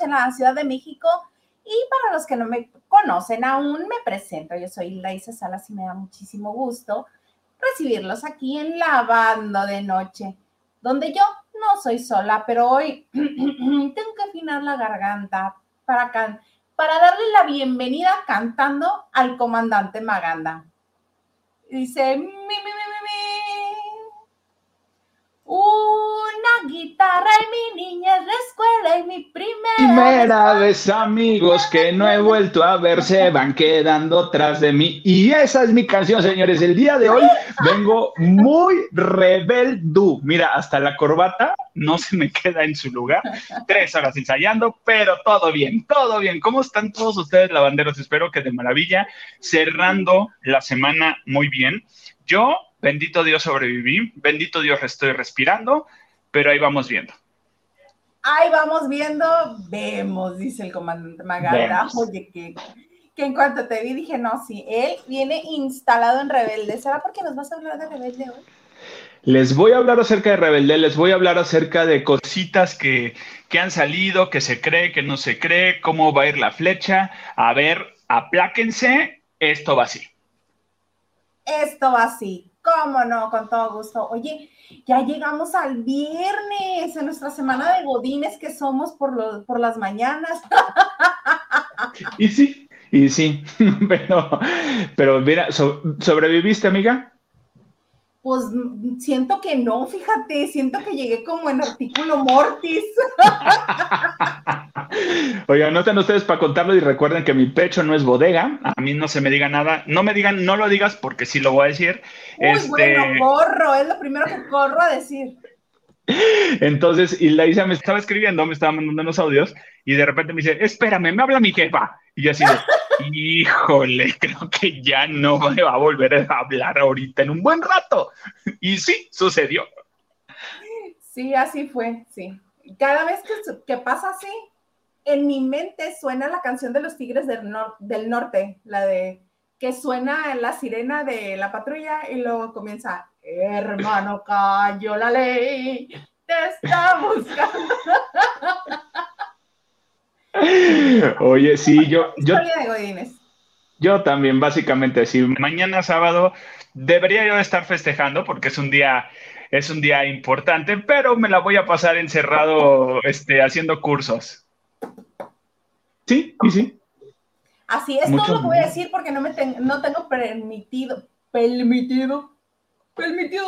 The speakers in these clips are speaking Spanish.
noche en la Ciudad de México. Y para los que no me conocen aún, me presento. Yo soy Laisa Salas y me da muchísimo gusto recibirlos aquí en Lavando de Noche, donde yo no soy sola, pero hoy tengo que afinar la garganta para, para darle la bienvenida cantando al comandante Maganda. Dice, mi, mi, mi, una guitarra y mi niña es la escuela y mi primera, primera vez amigos que no he vuelto a ver se van quedando tras de mí. Y esa es mi canción señores. El día de hoy vengo muy rebeldú mira hasta la corbata no se me queda en su lugar. Tres horas ensayando pero todo bien todo bien. Cómo están todos ustedes lavanderos espero que de maravilla. Cerrando la semana muy bien. Yo Bendito Dios sobreviví, bendito Dios estoy respirando, pero ahí vamos viendo. Ahí vamos viendo, vemos, dice el comandante Magada. Oye, que, que, en cuanto te vi dije, no, sí, él viene instalado en Rebelde. ¿Será porque nos vas a hablar de Rebelde hoy? Les voy a hablar acerca de Rebelde, les voy a hablar acerca de cositas que, que han salido, que se cree, que no se cree, cómo va a ir la flecha. A ver, apláquense, esto va así. Esto va así. ¿Cómo no? Con todo gusto. Oye, ya llegamos al viernes, en nuestra semana de godines que somos por, por las mañanas. Y sí, y sí, pero, pero mira, ¿sobreviviste, amiga? Pues siento que no, fíjate, siento que llegué como en artículo mortis. Oigan, noten ustedes para contarlo y recuerden que mi pecho no es bodega, a mí no se me diga nada, no me digan, no lo digas porque sí lo voy a decir. Este... bueno, corro, es lo primero que corro a decir. Entonces, y la Isa me estaba escribiendo, me estaba mandando unos audios y de repente me dice, espérame, me habla mi jefa. Y yo así de, híjole, creo que ya no me va a volver a hablar ahorita en un buen rato. Y sí, sucedió. Sí, así fue, sí. Cada vez que, pasa así, en mi mente suena la canción de los Tigres del, del Norte, la de que suena la sirena de la patrulla y luego comienza, hermano, cayó la ley, te está buscando. Oye, sí, yo... yo yo también, básicamente, sí. Mañana sábado debería yo estar festejando porque es un día, es un día importante, pero me la voy a pasar encerrado, este, haciendo cursos. Sí, y sí. Así es, todo lo que voy a decir porque no me no tengo permitido, permitido, permitido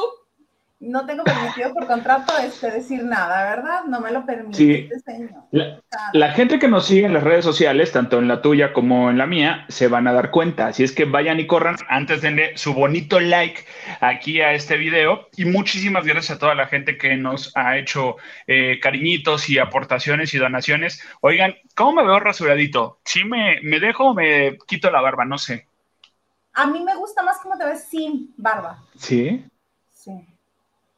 no tengo permitido por contrato este, decir nada, ¿verdad? No me lo permite sí. Este señor. La, gente que nos sigue en las redes sociales, tanto en la tuya como en la mía, se van a dar cuenta. Así es que vayan y corran, antes denle su bonito like aquí a este video. Y muchísimas gracias a toda la gente que nos ha hecho eh, cariñitos y aportaciones y donaciones. Oigan, ¿cómo me veo rasuradito? ¿Sí me, me dejo o me quito la barba? No sé. A mí me gusta más cómo te ves sin barba. ¿Sí? Sí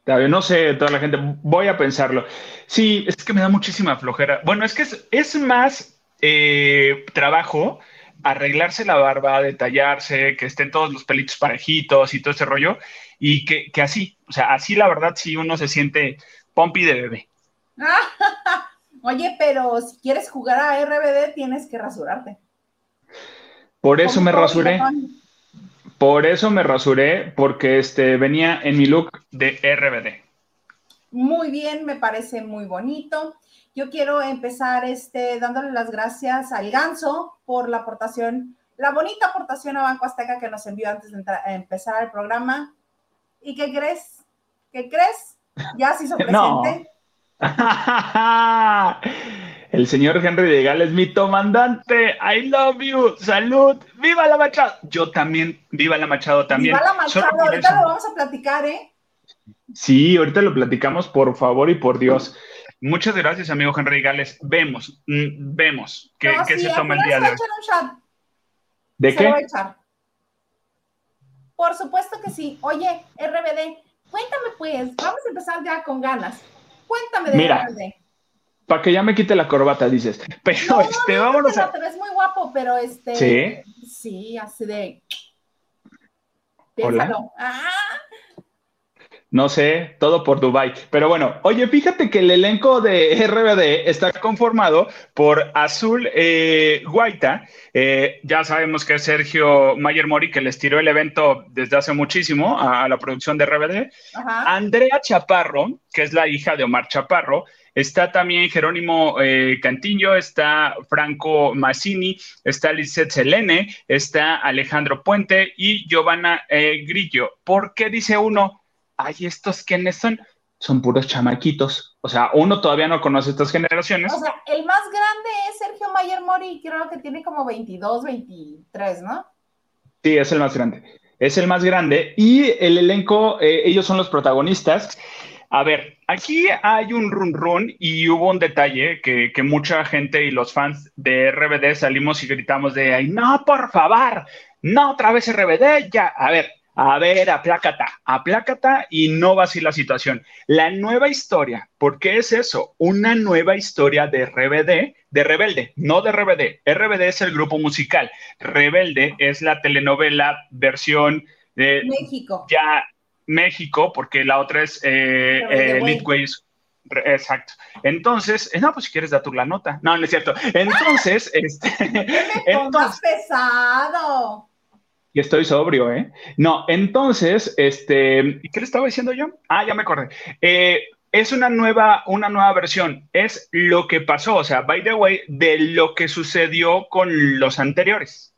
no sé, toda la gente, voy a pensarlo. Sí, es que me da muchísima flojera. Bueno, es que es, más eh, trabajo arreglarse la barba, detallarse, que estén todos los pelitos parejitos y todo ese rollo, y que, que así, o sea, así la verdad sí uno se siente pompi de bebé. Oye, pero si quieres jugar a RBD tienes que rasurarte. Por eso me rasuré. Por eso me rasuré, porque este, venía en mi look de RBD. Muy bien, me parece muy bonito. Yo quiero empezar este, dándole las gracias al Ganso por la aportación, la bonita aportación a Banco Azteca que nos envió antes de empezar el programa. ¿Y qué crees? ¿Qué crees? Ya se hizo presente. El señor Henry de Gales, mi comandante, I love you, salud, viva la Machado. Yo también, viva la Machado también. Viva la Machado, ahorita lo vamos a platicar, ¿eh? Sí, ahorita lo platicamos, por favor y por Dios. Muchas gracias, amigo Henry Gales. Vemos, mm, vemos qué, se toma el día de hoy. ¿De se qué? Lo a echar. Por supuesto que sí. Oye, RBD, cuéntame pues, vamos a empezar ya con ganas. Cuéntame de Mira, RBD para que ya me quite la corbata, dices. Pero este, vámonos a. Te muy guapo, pero este. Sí. Sí, así de. Hola. Ah. No sé, todo por Dubai. Pero bueno, oye, fíjate que el elenco de RBD está conformado por Azul eh, Guaita. Eh, ya sabemos que es Sergio Mayer Mori, que les tiró el evento desde hace muchísimo a, la producción de RBD. Andrea Chaparro, que es la hija de Omar Chaparro. Está también Jerónimo eh, Cantillo, está Franco Massini, está Lizeth Selene, está Alejandro Puente y Giovanna Grillo. ¿Por qué dice uno? ay, ¿estos quiénes son? Son puros chamaquitos. O sea, uno todavía no conoce estas generaciones. O sea, el más grande es Sergio Mayer Mori, creo que tiene como 22, 23, ¿no? Sí, es el más grande. Es el más grande. Y el elenco, eh, ellos son los protagonistas. A ver, aquí hay un run run y hubo un detalle que, que, mucha gente y los fans de RBD salimos y gritamos de, ay, no, por favor, no otra vez RBD, ya. A ver, a ver, aplácata, aplácata y no va así la situación. La nueva historia, ¿por qué es eso? Una nueva historia de RBD, de Rebelde, no de RBD. RBD es el grupo musical. Rebelde es la telenovela versión de México. Ya México, porque la otra es eh, eh Exacto. Entonces, eh, no, pues si quieres dar tú la nota. No, no es cierto. Entonces, este. entonces, pesado. Y estoy sobrio, ¿eh? No, entonces, este, ¿qué le estaba diciendo yo? Ah, ya me acordé. Eh, es una nueva, una nueva versión. Es lo que pasó, o sea, by the way, de lo que sucedió con los anteriores.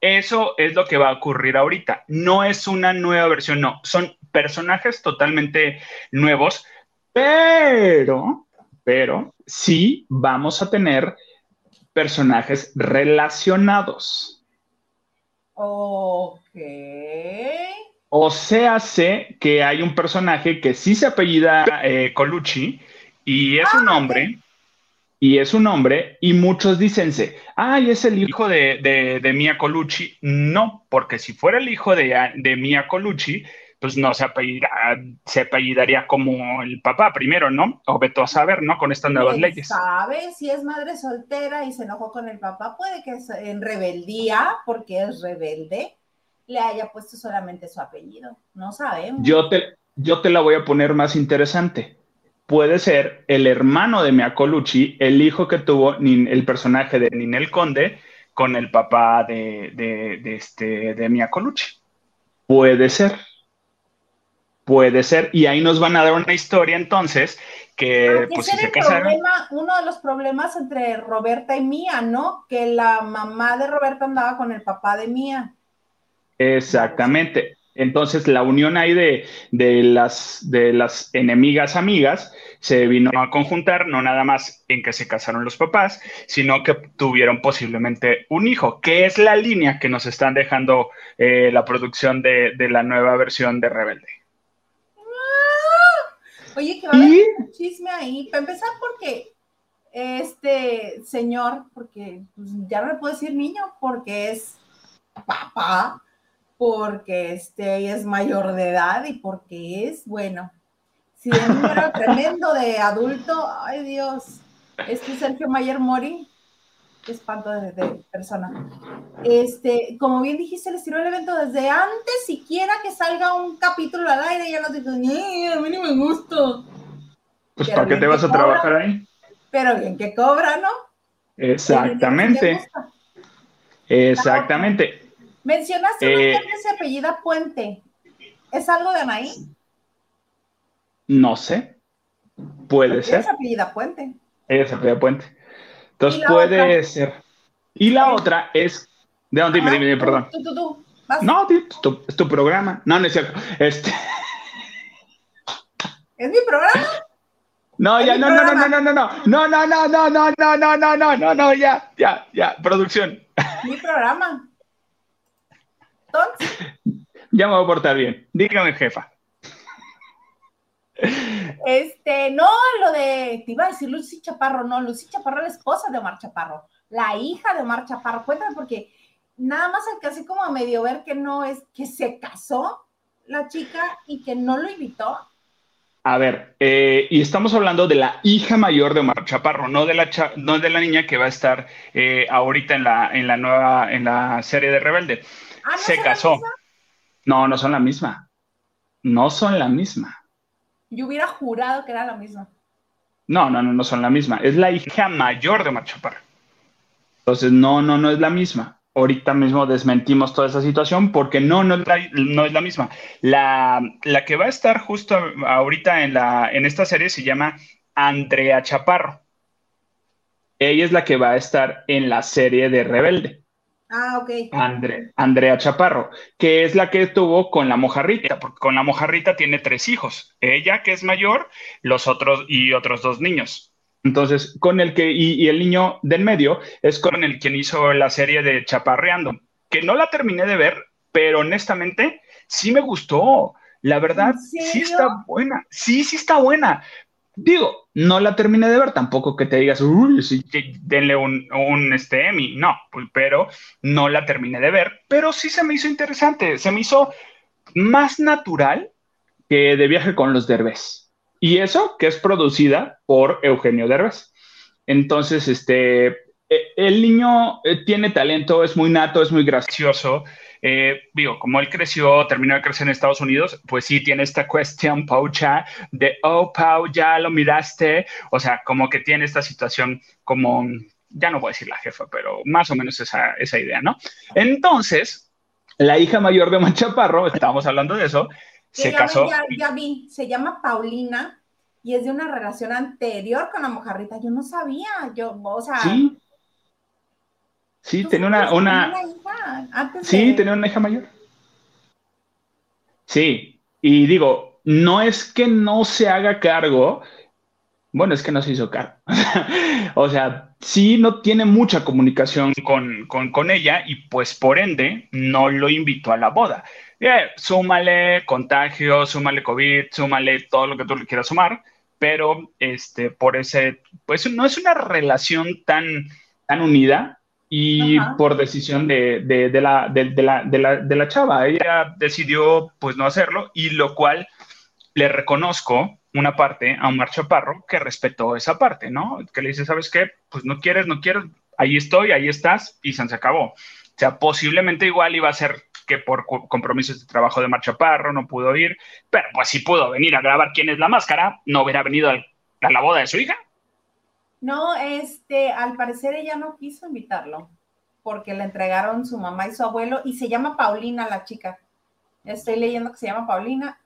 Eso es lo que va a ocurrir ahorita. No es una nueva versión, no. Son personajes totalmente nuevos, pero, pero sí vamos a tener personajes relacionados. Ok. O sea, sé que hay un personaje que sí se apellida eh, Colucci y es un ah, hombre. Y es un hombre, y muchos dicense, ay, es el hijo de, Mia Colucci. No, porque si fuera el hijo de, de Mia Colucci, pues no se, se apellidaría como el papá primero, ¿no? O veto a saber, ¿no? Con estas nuevas leyes. ¿Sabe? Si es madre soltera y se enojó con el papá, puede que en rebeldía, porque es rebelde, le haya puesto solamente su apellido. No sabemos. Yo te, yo te la voy a poner más interesante. Puede ser el hermano de Mia Colucci, el hijo que tuvo el personaje de Ninel Conde con el papá de, de, este, de Mia Colucci. Puede ser. Puede ser, y ahí nos van a dar una historia entonces que pues si se casaron. uno de los problemas entre Roberta y Mía, ¿no? Que la mamá de Roberta andaba con el papá de Mía. Exactamente. Entonces la unión ahí de, de, las, de las enemigas amigas se vino a conjuntar, no nada más en que se casaron los papás, sino que tuvieron posiblemente un hijo, que es la línea que nos están dejando eh, la producción de, de la nueva versión de Rebelde. Oye, que va a haber un chisme ahí. Para empezar, porque este señor, porque pues, ya no le puedo decir niño, porque es papá, porque este es mayor de edad y porque es, bueno, si de número tremendo de adulto, ay Dios, este Sergio Mayer Mori, qué espanto de, persona. Este, como bien dijiste, les tiró el evento desde antes siquiera que salga un capítulo al aire, ya nos dijo, a mí no me gusta. Pues ¿para qué te vas a trabajar ahí? Pero bien que cobra, ¿no? Exactamente. Exactamente. Mencionaste eh, que se apellida Puente. ¿Es algo de Anaí? No sé. Puede ser. Es apellida Puente. Ella se apellida Puente. Entonces puede ser. Y la otra es. ¿De dónde? Dime, dime, perdón. Tú, tú, tú. No, tío, es tu, programa. No, no es cierto. Este. ¿Es mi programa? No, ya, no, no, no, no, no, no, no, no, no, no, no, no, no, no, no, no, no, no, ya, ya, ya, producción. Mi programa. Entonces. Ya me voy a portar bien. Dígame, jefa. Este, no, lo de, te iba a decir Lucy Chaparro, no, Lucy Chaparro es la esposa de Omar Chaparro, la hija de Omar Chaparro. Cuéntame, porque nada más alcancé como a medio ver que no es, que se casó la chica y que no lo invitó. A ver, eh, y estamos hablando de la hija mayor de Omar Chaparro, no de la, no de la niña que va a estar eh, ahorita en la, en la nueva, en la serie de Rebelde. ¿Ah, se casó. No, no son la misma. No son la misma. Yo hubiera jurado que era la misma. No, no, no, no son la misma. Es la hija mayor de Omar Chaparro. Entonces, no, no, no es la misma. Ahorita mismo desmentimos toda esa situación porque no, no es la, no es la misma. La, la, que va a estar justo ahorita en, la, en esta serie se llama Andrea Chaparro. Ella es la que va a estar en la serie de Rebelde. Ah, ok. Andrea Chaparro, que es la que tuvo con la mojarrita, porque con la mojarrita tiene tres hijos. Ella, que es mayor, los otros y otros dos niños. Entonces, con el que, y, el niño del medio es con el quien hizo la serie de Chaparreando, que no la terminé de ver, pero honestamente sí me gustó. La verdad, sí está buena. Sí, sí está buena. Digo, no la terminé de ver, tampoco que te digas, uy, denle un, un este Emmy, no, pues, pero no la terminé de ver, pero sí se me hizo interesante, se me hizo más natural que de viaje con los Derbez. Y eso que es producida por Eugenio Derbez. Entonces, este, e, el niño eh, tiene talento, es muy nato, es muy gracioso. Eh, digo, como él creció, terminó de crecer en Estados Unidos, pues sí tiene esta cuestión, Paucha, de, oh, Pau, ya lo miraste. O sea, como que tiene esta situación como, ya no voy a decir la jefa, pero más o menos esa, esa idea, ¿no? Entonces, la hija mayor de Manchaparro, estábamos hablando de eso, se casó. Ya, vi, se llama Paulina y es de una relación anterior con la mojarrita. Yo no sabía, yo, o sea. Sí. Sí, tenía una. una... sí, tenía una hija mayor. Sí, y digo, no es que no se haga cargo, bueno, es que no se hizo cargo. o sea, sí no tiene mucha comunicación con, con, con, ella y pues por ende no lo invitó a la boda. Eh, súmale contagio, súmale COVID, súmale todo lo que tú le quieras sumar, pero este, por ese, pues no es una relación tan, tan unida y por decisión de, de, de, la, de, la, la, de la chava. Ella decidió pues no hacerlo y lo cual le reconozco una parte a Omar Chaparro que respetó esa parte, ¿no? Que le dice, ¿sabes qué? Pues no quieres, no quieres, ahí estoy, ahí estás y se acabó. O sea, posiblemente igual iba a ser que por compromisos de trabajo de Marcha Parro no pudo ir, pero pues si pudo venir a grabar quién es la máscara, no hubiera venido a la boda de su hija. No, este, al parecer ella no quiso invitarlo, porque le entregaron su mamá y su abuelo, y se llama Paulina la chica. Estoy leyendo que se llama Paulina.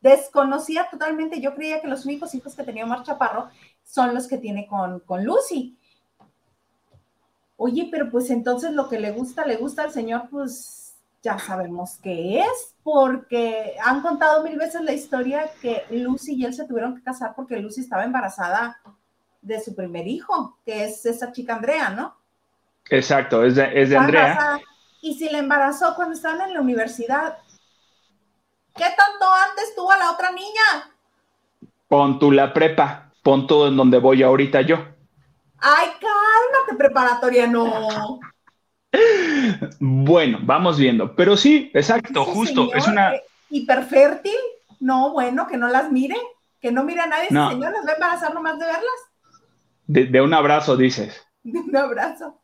Desconocía totalmente, yo creía que los únicos hijos que tenía Marcha Parro son los que tiene con, con Lucy. Oye, pero pues entonces lo que le gusta, le gusta al señor, pues ya sabemos qué es, porque han contado mil veces la historia que Lucy y él se tuvieron que casar porque Lucy estaba embarazada de su primer hijo, que es esa chica Andrea, ¿no? Exacto, es de, es de Andrea. Y si le embarazó cuando estaban en la universidad, ¿qué tanto antes tuvo a la otra niña? Pon tú la prepa, pon tú en donde voy ahorita yo. Ay, cálmate, preparatoria, no. Bueno, vamos viendo. Pero sí, exacto, justo. es una. Eh, hiperfértil. No, bueno, que no las mire. Que no mire a nadie. No. señor las va a embarazar nomás de verlas. De, un abrazo, dices. De un abrazo.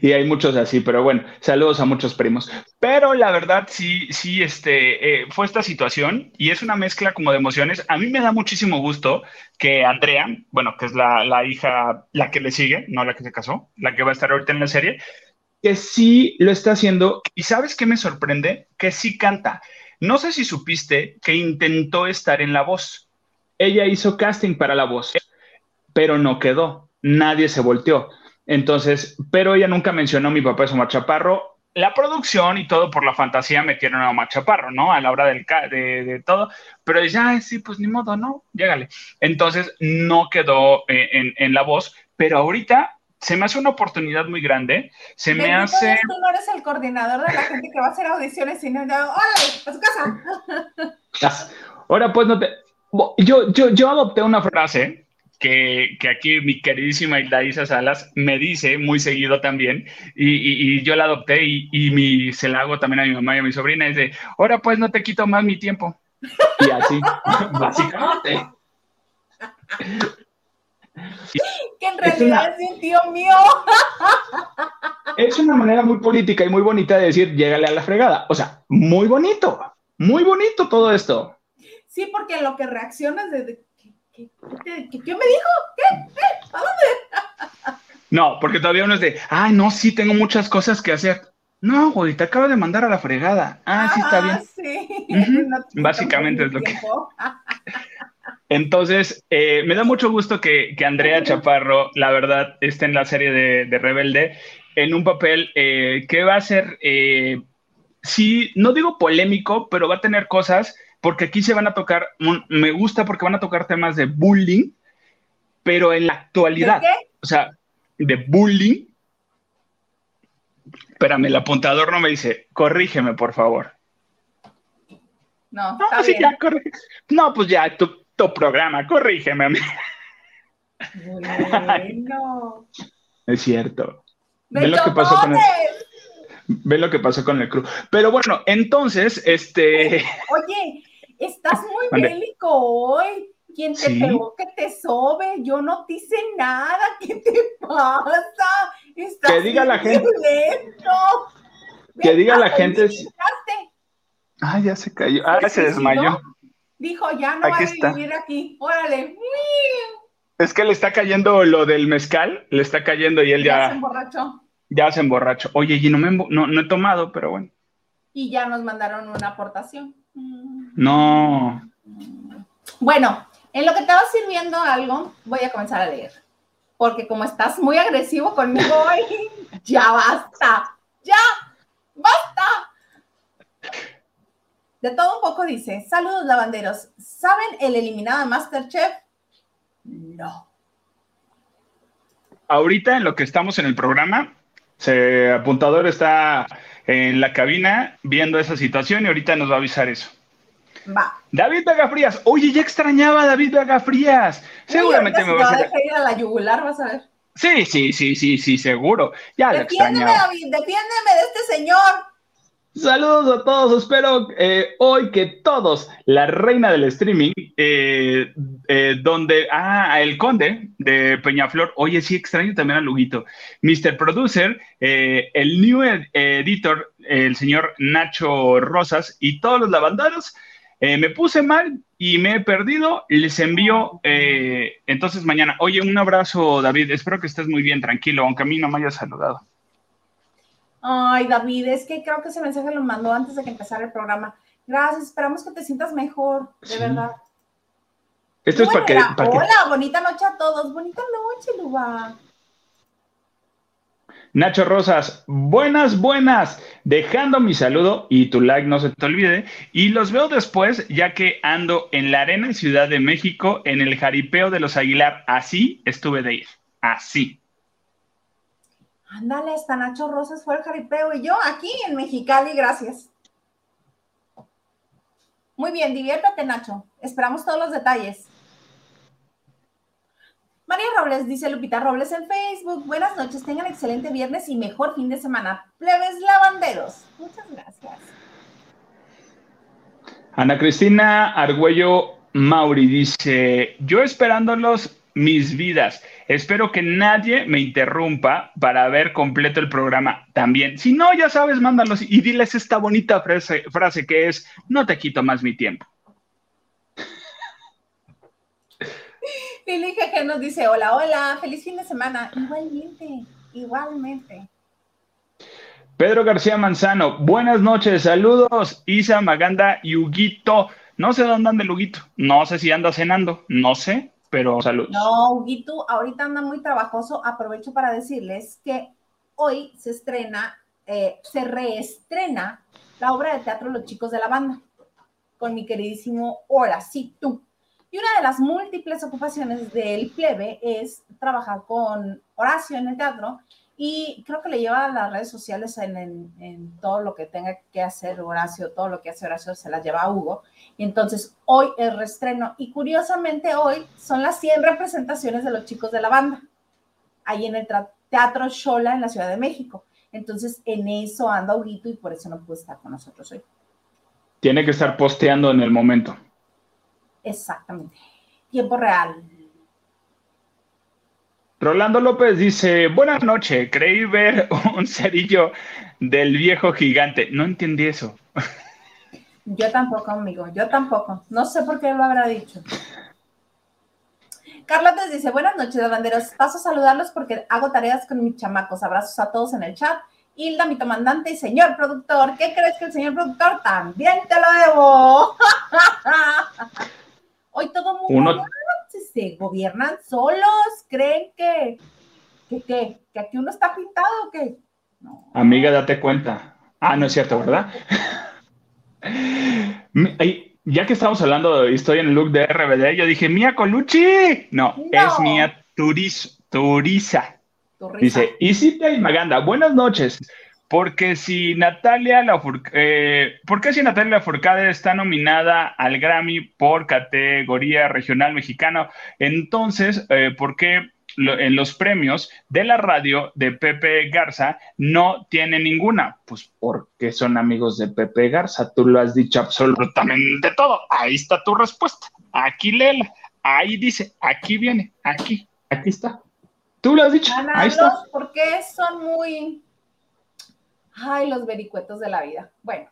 Y hay muchos así, pero bueno, saludos a muchos primos. Pero la verdad, sí, sí, este, eh, fue esta situación y es una mezcla como de emociones. A mí me da muchísimo gusto que Andrea, bueno, que es la, la hija, la que le sigue, no la que se casó, la que va a estar ahorita en la serie, que sí lo está haciendo. ¿Y sabes qué me sorprende? Que sí canta. No sé si supiste que intentó estar en la voz. Ella hizo casting para la voz, pero no quedó. Nadie se volteó. Entonces, pero ella nunca mencionó mi papá es Omar Chaparro. La producción y todo por la fantasía metieron a Omar Chaparro, ¿no? A la hora del de, todo. Pero ya, sí, pues ni modo, ¿no? Llégale. Entonces, no quedó eh, en, en la voz, pero ahorita se me hace una oportunidad muy grande. Se me hace. Tú no eres el coordinador de la gente que va a hacer audiciones, sino ¡órale! ¡A su casa! Ahora, pues no te. Yo, yo, yo adopté una frase que, que, aquí mi queridísima Hilda Salas me dice muy seguido también, y, y, yo la adopté y, y mi, se la hago también a mi mamá y a mi sobrina, es de, ahora pues no te quito más mi tiempo. Y así, básicamente que en realidad es, un tío mío. Es una manera muy política y muy bonita de decir, llégale a la fregada. O sea, muy bonito, muy bonito todo esto. Sí, porque lo que reaccionas de, ¿qué, me dijo? ¿Qué? ¿Qué? ¿A dónde? No, porque todavía uno es de, ay, no, sí, tengo muchas cosas que hacer. No, güey, te acabo de mandar a la fregada. Ah, sí, está bien. Sí. Básicamente es lo que. Entonces, eh, me da mucho gusto que, Andrea Chaparro, la verdad, esté en la serie de, Rebelde en un papel eh, que va a ser, eh, sí, no digo polémico, pero va a tener cosas, porque aquí se van a tocar, me gusta porque van a tocar temas de bullying, pero en la actualidad, o sea, de bullying. Espérame, el apuntador no me dice, corrígeme, por favor. No, no, sí, Ya, no pues ya, tu programa, corrígeme. Bueno. es cierto. Ve lo que pasó con el, ve lo que pasó con el crew. Pero bueno, entonces, este. Oye, estás muy bélico hoy. ¿Quién te pegó que te sobe? Yo no te hice nada. ¿Qué te pasa? Estás que diga la gente. Que diga la gente. Ah, ya se cayó. Ah, se desmayó. Dijo, ya no va a vivir aquí. Órale. Es que le está cayendo lo del mezcal, le está cayendo y él ya. Ya se emborrachó. Ya se emborrachó. Oye, y no, me, no, he tomado, pero bueno. Y ya nos mandaron una aportación. No. Bueno, en lo que te va sirviendo algo, voy a comenzar a leer. Porque como estás muy agresivo conmigo hoy, ya basta. Ya, basta. De todo un poco dice, saludos lavanderos, ¿saben el eliminado de Masterchef? No. Ahorita en lo que estamos en el programa, se, apuntador está en la cabina viendo esa situación y ahorita nos va a avisar eso. Va. David Vega Frías. Oye, ya extrañaba a David Vega Frías. Seguramente me va a dejar ir a la yugular, vas a ver. Sí, sí, sí, sí, sí, seguro. Ya defiéndeme, David, defiéndeme de este señor. Saludos a todos, espero eh, hoy que todos, la reina del streaming, eh, eh, donde, ah, el conde de Peñaflor, oye, sí extraño también a Luguito, Mr. Producer, el new editor, el señor Nacho Rosas y todos los lavanderos, me puse mal y me he perdido, les envío entonces mañana. Oye, un abrazo David, espero que estés muy bien, tranquilo, aunque a mí no me hayas saludado. Ay, David, es que creo que ese mensaje lo mandó antes de que empezara el programa. Gracias, esperamos que te sientas mejor, de verdad. Esto es para que, Hola, bonita noche a todos. Bonita noche, Luba. Nacho Rosas, buenas, buenas. Dejando mi saludo y tu like no se te olvide. Y los veo después, ya que ando en la Arena en Ciudad de México, en el jaripeo de los Aguilar. Así estuve de ir. Así. Ándale, hasta Nacho Rosas fue el jaripeo y yo aquí en Mexicali, gracias. Muy bien, diviértate, Nacho. Esperamos todos los detalles. María Robles, dice Lupita Robles en Facebook. Buenas noches, tengan excelente viernes y mejor fin de semana. Plebes lavanderos. Muchas gracias. Ana Cristina Argüello Mauri dice: Yo esperándolos mis vidas. Espero que nadie me interrumpa para ver completo el programa también. Si no, ya sabes, mándalos y diles esta bonita frase, frase que es, no te quito más mi tiempo. Lili que nos dice, hola, hola, feliz fin de semana. Igualmente, igualmente. Pedro García Manzano, buenas noches, saludos, Isa, Maganda y Huguito. No sé dónde anda el Huguito, no sé si anda cenando, no sé, pero salud. No, Huguito, ahorita anda muy trabajoso. Aprovecho para decirles que hoy se estrena, eh, se reestrena la obra de teatro Los Chicos de la Banda, con mi queridísimo Horacito. Y una de las múltiples ocupaciones del plebe es trabajar con Horacio en el teatro y creo que le lleva a las redes sociales en, todo lo que tenga que hacer Horacio, todo lo que hace Horacio se la lleva a Hugo. Y entonces hoy el restreno. Y curiosamente hoy son las 100 representaciones de los chicos de la banda, ahí en el Teatro Shola en la Ciudad de México. Entonces en eso anda Huguito y por eso no puede estar con nosotros hoy. Tiene que estar posteando en el momento. Exactamente. Tiempo real. Rolando López dice, buenas noches, creí ver un cerillo del viejo gigante. No entendí eso. Yo tampoco, amigo, yo tampoco. No sé por qué lo habrá dicho. Carlos dice, buenas noches, banderos. Paso a saludarlos porque hago tareas con mis chamacos. Abrazos a todos en el chat. Hilda, mi comandante y señor productor. ¿Qué crees que el señor productor también te lo debo? Hoy todo mundo se gobiernan solos. ¿Creen que, que, que, que aquí uno está pintado o qué? Amiga, date cuenta. Ah, no es cierto, ¿verdad? ya que estamos hablando de historia en el look de RBD, yo dije, Mía Colucci. No, es Mía Turis, Turisa. Dice, Isita y Maganda, buenas noches. Porque si Natalia eh, ¿por qué si Natalia Lafourcade está nominada al Grammy por categoría regional mexicano? Entonces, eh, ¿por qué en los premios de la radio de Pepe Garza no tiene ninguna. Pues porque son amigos de Pepe Garza. Tú lo has dicho absolutamente todo. Ahí está tu respuesta. Aquí léela. Ahí dice, aquí viene, aquí, aquí está. Tú lo has dicho. Ahí está. Porque son muy. Ay, los vericuetos de la vida. Bueno,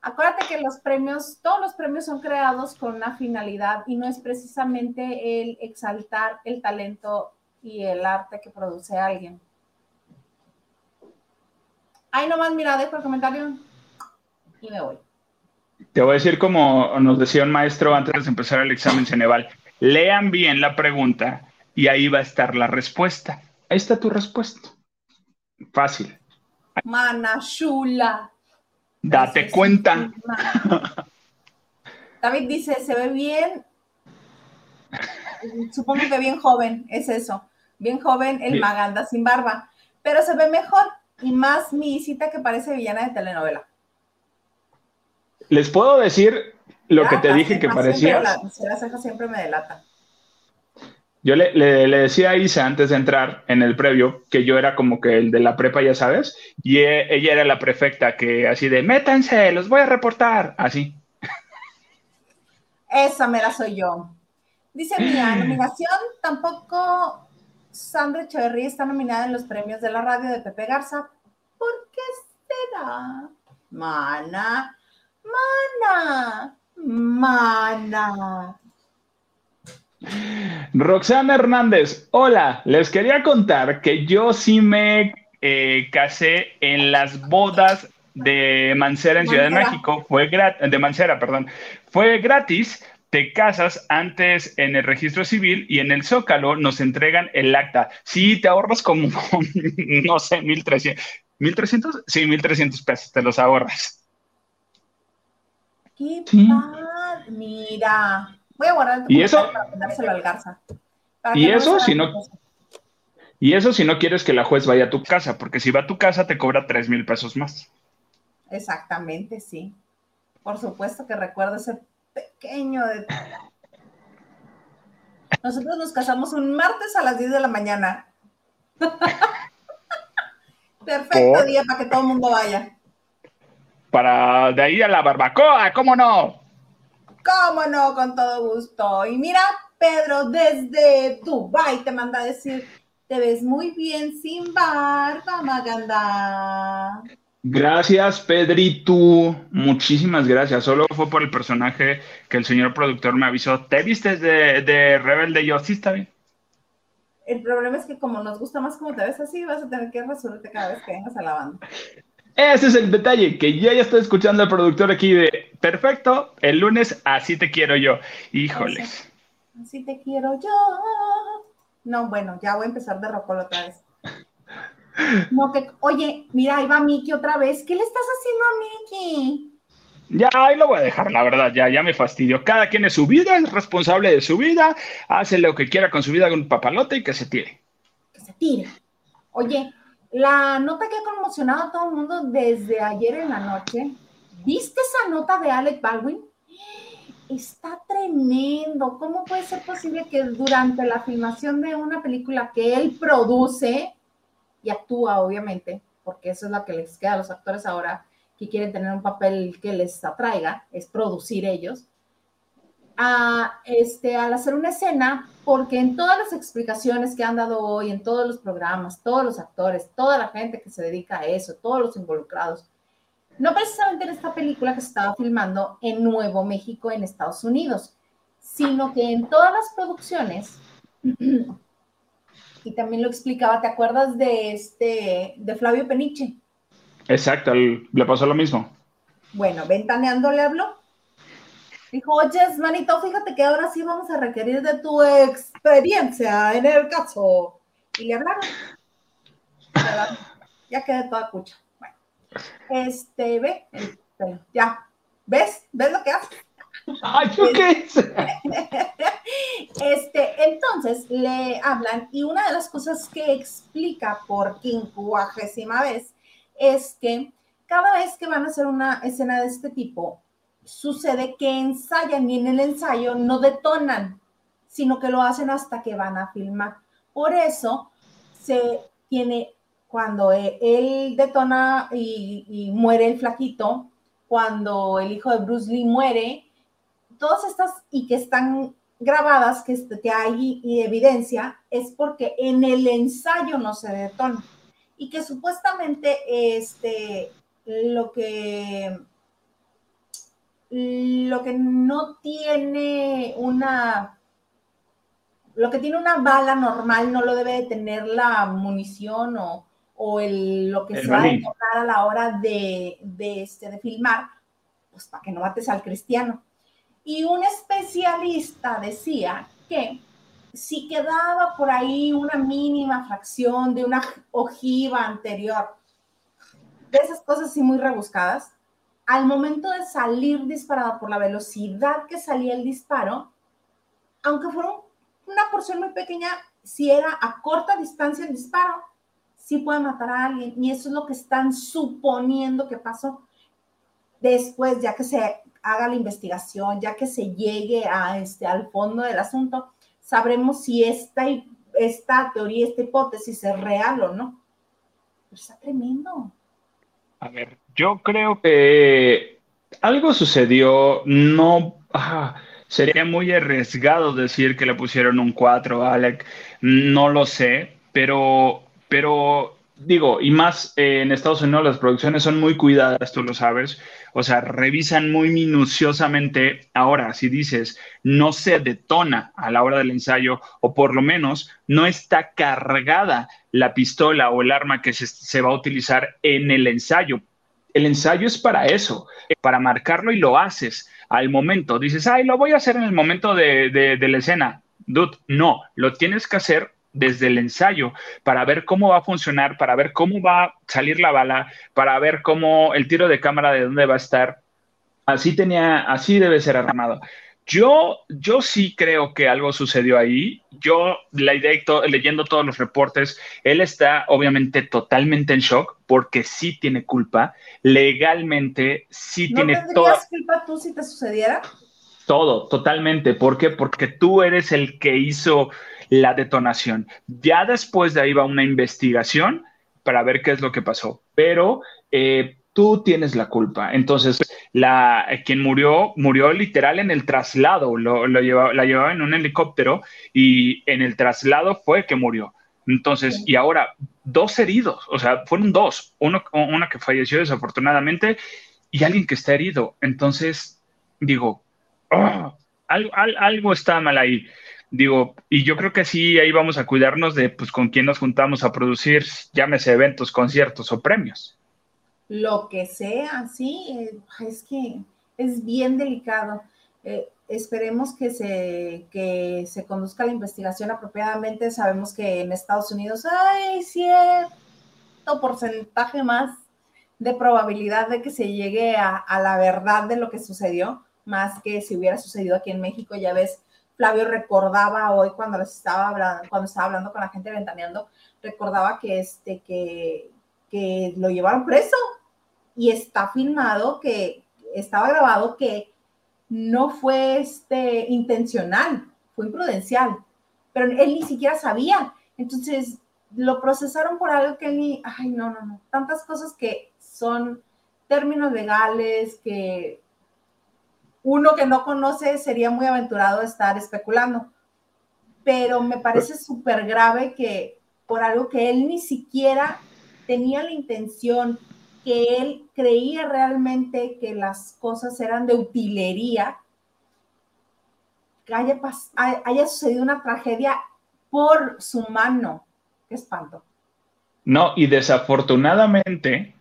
acuérdate que los premios, todos los premios son creados con una finalidad y no es precisamente el exaltar el talento y el arte que produce alguien. Ahí nomás, mira, dejo el comentario y me voy. Te voy a decir como nos decía un maestro antes de empezar el examen Ceneval. Lean bien la pregunta y ahí va a estar la respuesta. Ahí está tu respuesta. Fácil. Mana chula. Date cuenta. David dice, se ve bien, supongo que bien joven, es eso, bien joven el Maganda sin barba, pero se ve mejor y más mi cita que parece villana de telenovela. Les puedo decir lo que te dije que parecía. La, ceja siempre me delata. Yo le, decía a Isa antes de entrar en el previo que yo era como que el de la prepa, ya sabes, y e, ella era la prefecta que así de, métanse, los voy a reportar, así. Esa me la soy yo. Dice mía, nominación, tampoco Sandra Echeverría está nominada en los premios de la radio de Pepe Garza. ¿Por qué será? Mana, mana, mana. Roxana Hernández, hola, les quería contar que yo sí me eh, casé en las bodas de Mancera en Ciudad de México, fue gratis, de Mancera, perdón, fue gratis, te casas antes en el registro civil y en el Zócalo nos entregan el acta. Sí, te ahorras como, no sé, 1300, 1300, sí, 1300 pesos, te los ahorras. Qué mira. Voy a guardar ¿Y eso? para mandárselo al Garza. Y eso, si no, y eso si no quieres que la juez vaya a tu casa, porque si va a tu casa te cobra tres mil pesos más. Exactamente, sí. Por supuesto que recuerdo ese pequeño detalle. Nosotros nos casamos un martes a las 10 de la mañana. Perfecto día para que todo el mundo vaya. Para de ahí a la barbacoa, ¿cómo no? ¿Cómo no? Con todo gusto. Y mira, Pedro, desde Dubai te manda a decir, te ves muy bien sin barba, Maganda. Gracias, Pedrito. Muchísimas gracias. Solo fue por el personaje que el señor productor me avisó. ¿Te viste de, de Rebelde? Yo, sí, está bien. El problema es que como nos gusta más como te ves así, vas a tener que resolverte cada vez que vengas a la banda. Ese es el detalle, que yo ya estoy escuchando al productor aquí de, perfecto, el lunes así te quiero yo. Híjoles. Así, te quiero yo. No, bueno, ya voy a empezar de rocolo otra vez. No, que, oye, mira, ahí va Miki otra vez. ¿Qué le estás haciendo a Miki? Ya, ahí lo voy a dejar, la verdad, ya, ya me fastidio. Cada quien es su vida, es responsable de su vida, hace lo que quiera con su vida con un papalote y que se tire. Que se tire. Oye, la nota que ha conmocionado a todo el mundo desde ayer en la noche, ¿viste esa nota de Alec Baldwin? Está tremendo. ¿Cómo puede ser posible que durante la filmación de una película que él produce y actúa, obviamente, porque eso es lo que les queda a los actores ahora que quieren tener un papel que les atraiga, es producir ellos, este, al hacer una escena, porque en todas las explicaciones que han dado hoy, en todos los programas, todos los actores, toda la gente que se dedica a eso, todos los involucrados, no precisamente en esta película que se estaba filmando en Nuevo México, en Estados Unidos, sino que en todas las producciones, y también lo explicaba, ¿te acuerdas de este, de Flavio Peniche? Exacto, le pasó lo mismo. Bueno, Ventaneando le habló. Dijo, oye, manito, fíjate que ahora sí vamos a requerir de tu experiencia en el caso. Y le hablaron. Ya quedé toda cucha. Este, ve, ya. ¿Ves? ¿Ves lo que hace? Ay, ¿qué Este, entonces le hablan y una de las cosas que explica por quincuagésima vez es que cada vez que van a hacer una escena de este tipo, sucede que ensayan y en el ensayo no detonan, sino que lo hacen hasta que van a filmar. Por eso se tiene, cuando e, él detona y, muere el flaquito, cuando el hijo de Bruce Lee muere, todas estas y que están grabadas, que, que hay evidencia, es porque en el ensayo no se detona. Y que supuestamente este, lo que lo que no tiene una lo que tiene una bala normal no lo debe de tener la munición o, o el, lo que se va a encontrar a la hora de, de, este, de filmar, pues para que no mates al cristiano. Y un especialista decía que si quedaba por ahí una mínima fracción de una ojiva anterior, de esas cosas así muy rebuscadas, al momento de salir disparado por la velocidad que salía el disparo, aunque fuera una porción muy pequeña, si era a corta distancia el disparo, sí puede matar a alguien. Y eso es lo que están suponiendo que pasó. Después, ya que se haga la investigación, ya que se llegue a este, al fondo del asunto, sabremos si esta, esta teoría, esta hipótesis es real o no. Pero está tremendo. A ver, yo creo que algo sucedió, no... sería muy arriesgado decir que le pusieron un 4 a Alec, no lo sé, pero, pero digo, y más eh, en Estados Unidos las producciones son muy cuidadas, tú lo sabes, o sea, revisan muy minuciosamente. Ahora, si dices, no se detona a la hora del ensayo, o por lo menos no está cargada la pistola o el arma que se, va a utilizar en el ensayo. El ensayo es para eso, para marcarlo y lo haces al momento. Dices, ay, lo voy a hacer en el momento de, de la escena. Dude, no, lo tienes que hacer desde el ensayo para ver cómo va a funcionar, para ver cómo va a salir la bala, para ver cómo el tiro de cámara de dónde va a estar. Así tenía, así debe ser armado. Yo, yo sí creo que algo sucedió ahí. Yo, la leyendo todos los reportes, él está obviamente totalmente en shock porque sí tiene culpa. Legalmente sí ¿No tiene toda. culpa tú si te sucediera? Todo, totalmente. ¿Por qué? Porque tú eres el que hizo la detonación. Ya después de ahí va una investigación para ver qué es lo que pasó, pero eh, tú tienes la culpa. Entonces, la, quien murió, murió literal en el traslado, lo, la llevaba en un helicóptero y en el traslado fue que murió. Entonces, y ahora, dos heridos, o sea, fueron dos, uno, una que falleció desafortunadamente y alguien que está herido. Entonces, digo, oh, algo, algo está mal ahí. Digo, y yo creo que sí, ahí vamos a cuidarnos de pues con quién nos juntamos a producir, llámese eventos, conciertos o premios. Lo que sea, sí, eh, es que es bien delicado. Eh, esperemos que se, que se conduzca la investigación apropiadamente. Sabemos que en Estados Unidos hay cierto porcentaje más de probabilidad de que se llegue a, a, la verdad de lo que sucedió, más que si hubiera sucedido aquí en México. Ya ves Flavio recordaba hoy cuando les estaba hablando, cuando estaba hablando con la gente ventaneando, recordaba que este, que, que lo llevaron preso y está filmado que estaba grabado que no fue este intencional, fue imprudencial, pero él ni siquiera sabía. Entonces lo procesaron por algo que él ni, ay, no, no, no, tantas cosas que son términos legales que uno que no conoce sería muy aventurado estar especulando. Pero me parece súper grave que por algo que él ni siquiera tenía la intención, que él creía realmente que las cosas eran de utilería, que haya, haya sucedido una tragedia por su mano. Qué espanto. No, y desafortunadamente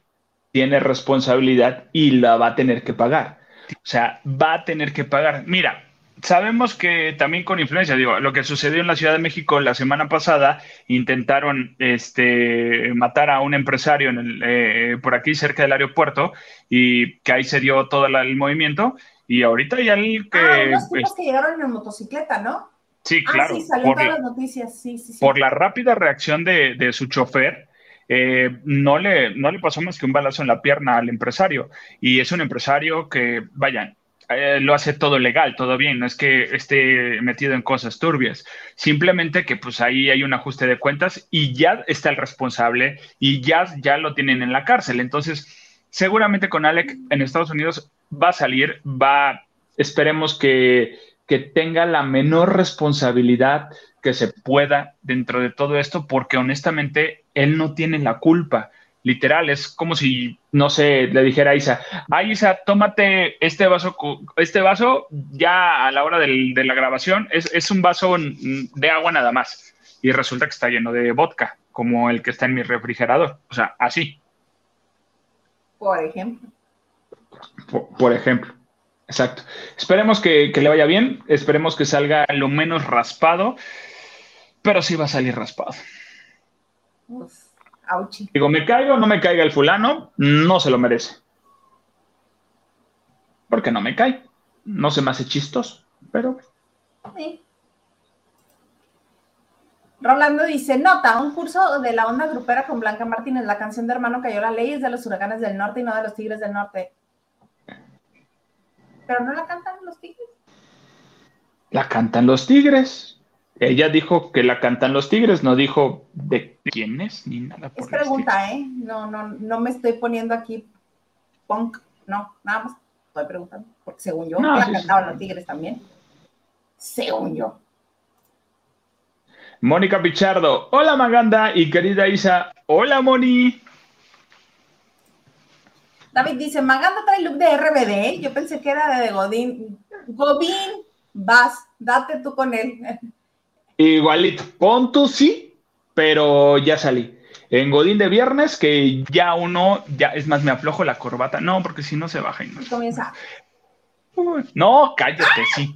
tiene responsabilidad y la va a tener que pagar. O sea, va a tener que pagar. Mira, sabemos que también con influencia, digo, lo que sucedió en la Ciudad de México la semana pasada, intentaron este, matar a un empresario en el, eh, por aquí cerca del aeropuerto y que ahí se dio todo el movimiento y ahorita ya el que... Ah, unos tipos que llegaron en motocicleta, ¿no? Sí, ah, claro. Sí, salió por las noticias, sí, sí, sí. Por la rápida reacción de, de su chofer, eh, no, le, no le pasó más que un balazo en la pierna al empresario. Y es un empresario que, vayan, eh, lo hace todo legal, todo bien, no es que esté metido en cosas turbias, simplemente que pues ahí hay un ajuste de cuentas y ya está el responsable y ya, ya lo tienen en la cárcel. Entonces, seguramente con Alec en Estados Unidos va a salir, va, esperemos que, que tenga la menor responsabilidad que se pueda dentro de todo esto, porque honestamente él no tiene la culpa. Literal, es como si, no sé, le dijera a Isa, ay Isa, tómate este vaso, este vaso ya a la hora de la grabación, es, es un vaso de agua nada más. Y resulta que está lleno de vodka, como el que está en mi refrigerador. O sea, así. Por ejemplo. Por, ejemplo. Exacto. Esperemos que, que, le vaya bien, esperemos que salga lo menos raspado pero sí va a salir raspado. Digo, me caigo o no me caiga el fulano, no se lo merece. Porque no me cae. No se me hace chistoso, pero. Sí. Rolando dice, nota, un curso de la onda grupera con Blanca Martínez, la canción de Hermano Cayó la Ley es de los huracanes del norte y no de los tigres del norte. Pero no la cantan los tigres. La cantan los tigres. Ella dijo que la cantan los Tigres, no dijo de quién es ni nada. Por es pregunta, ¿eh? No, no, no me estoy poniendo aquí punk, no, nada más estoy preguntando, porque según yo, la cantaban los Tigres también. Según yo. Mónica Pichardo, hola Maganda y querida Isa, hola Moni. David dice, Maganda trae look de RBD, yo pensé que era de Godín. Godín, vas, date tú con él. Igualito. Pon sí, pero ya salí. En Godín de viernes, que ya uno, ya es más, me aflojo la corbata. No, porque si no se baja y no. comienza. No, cállate, sí.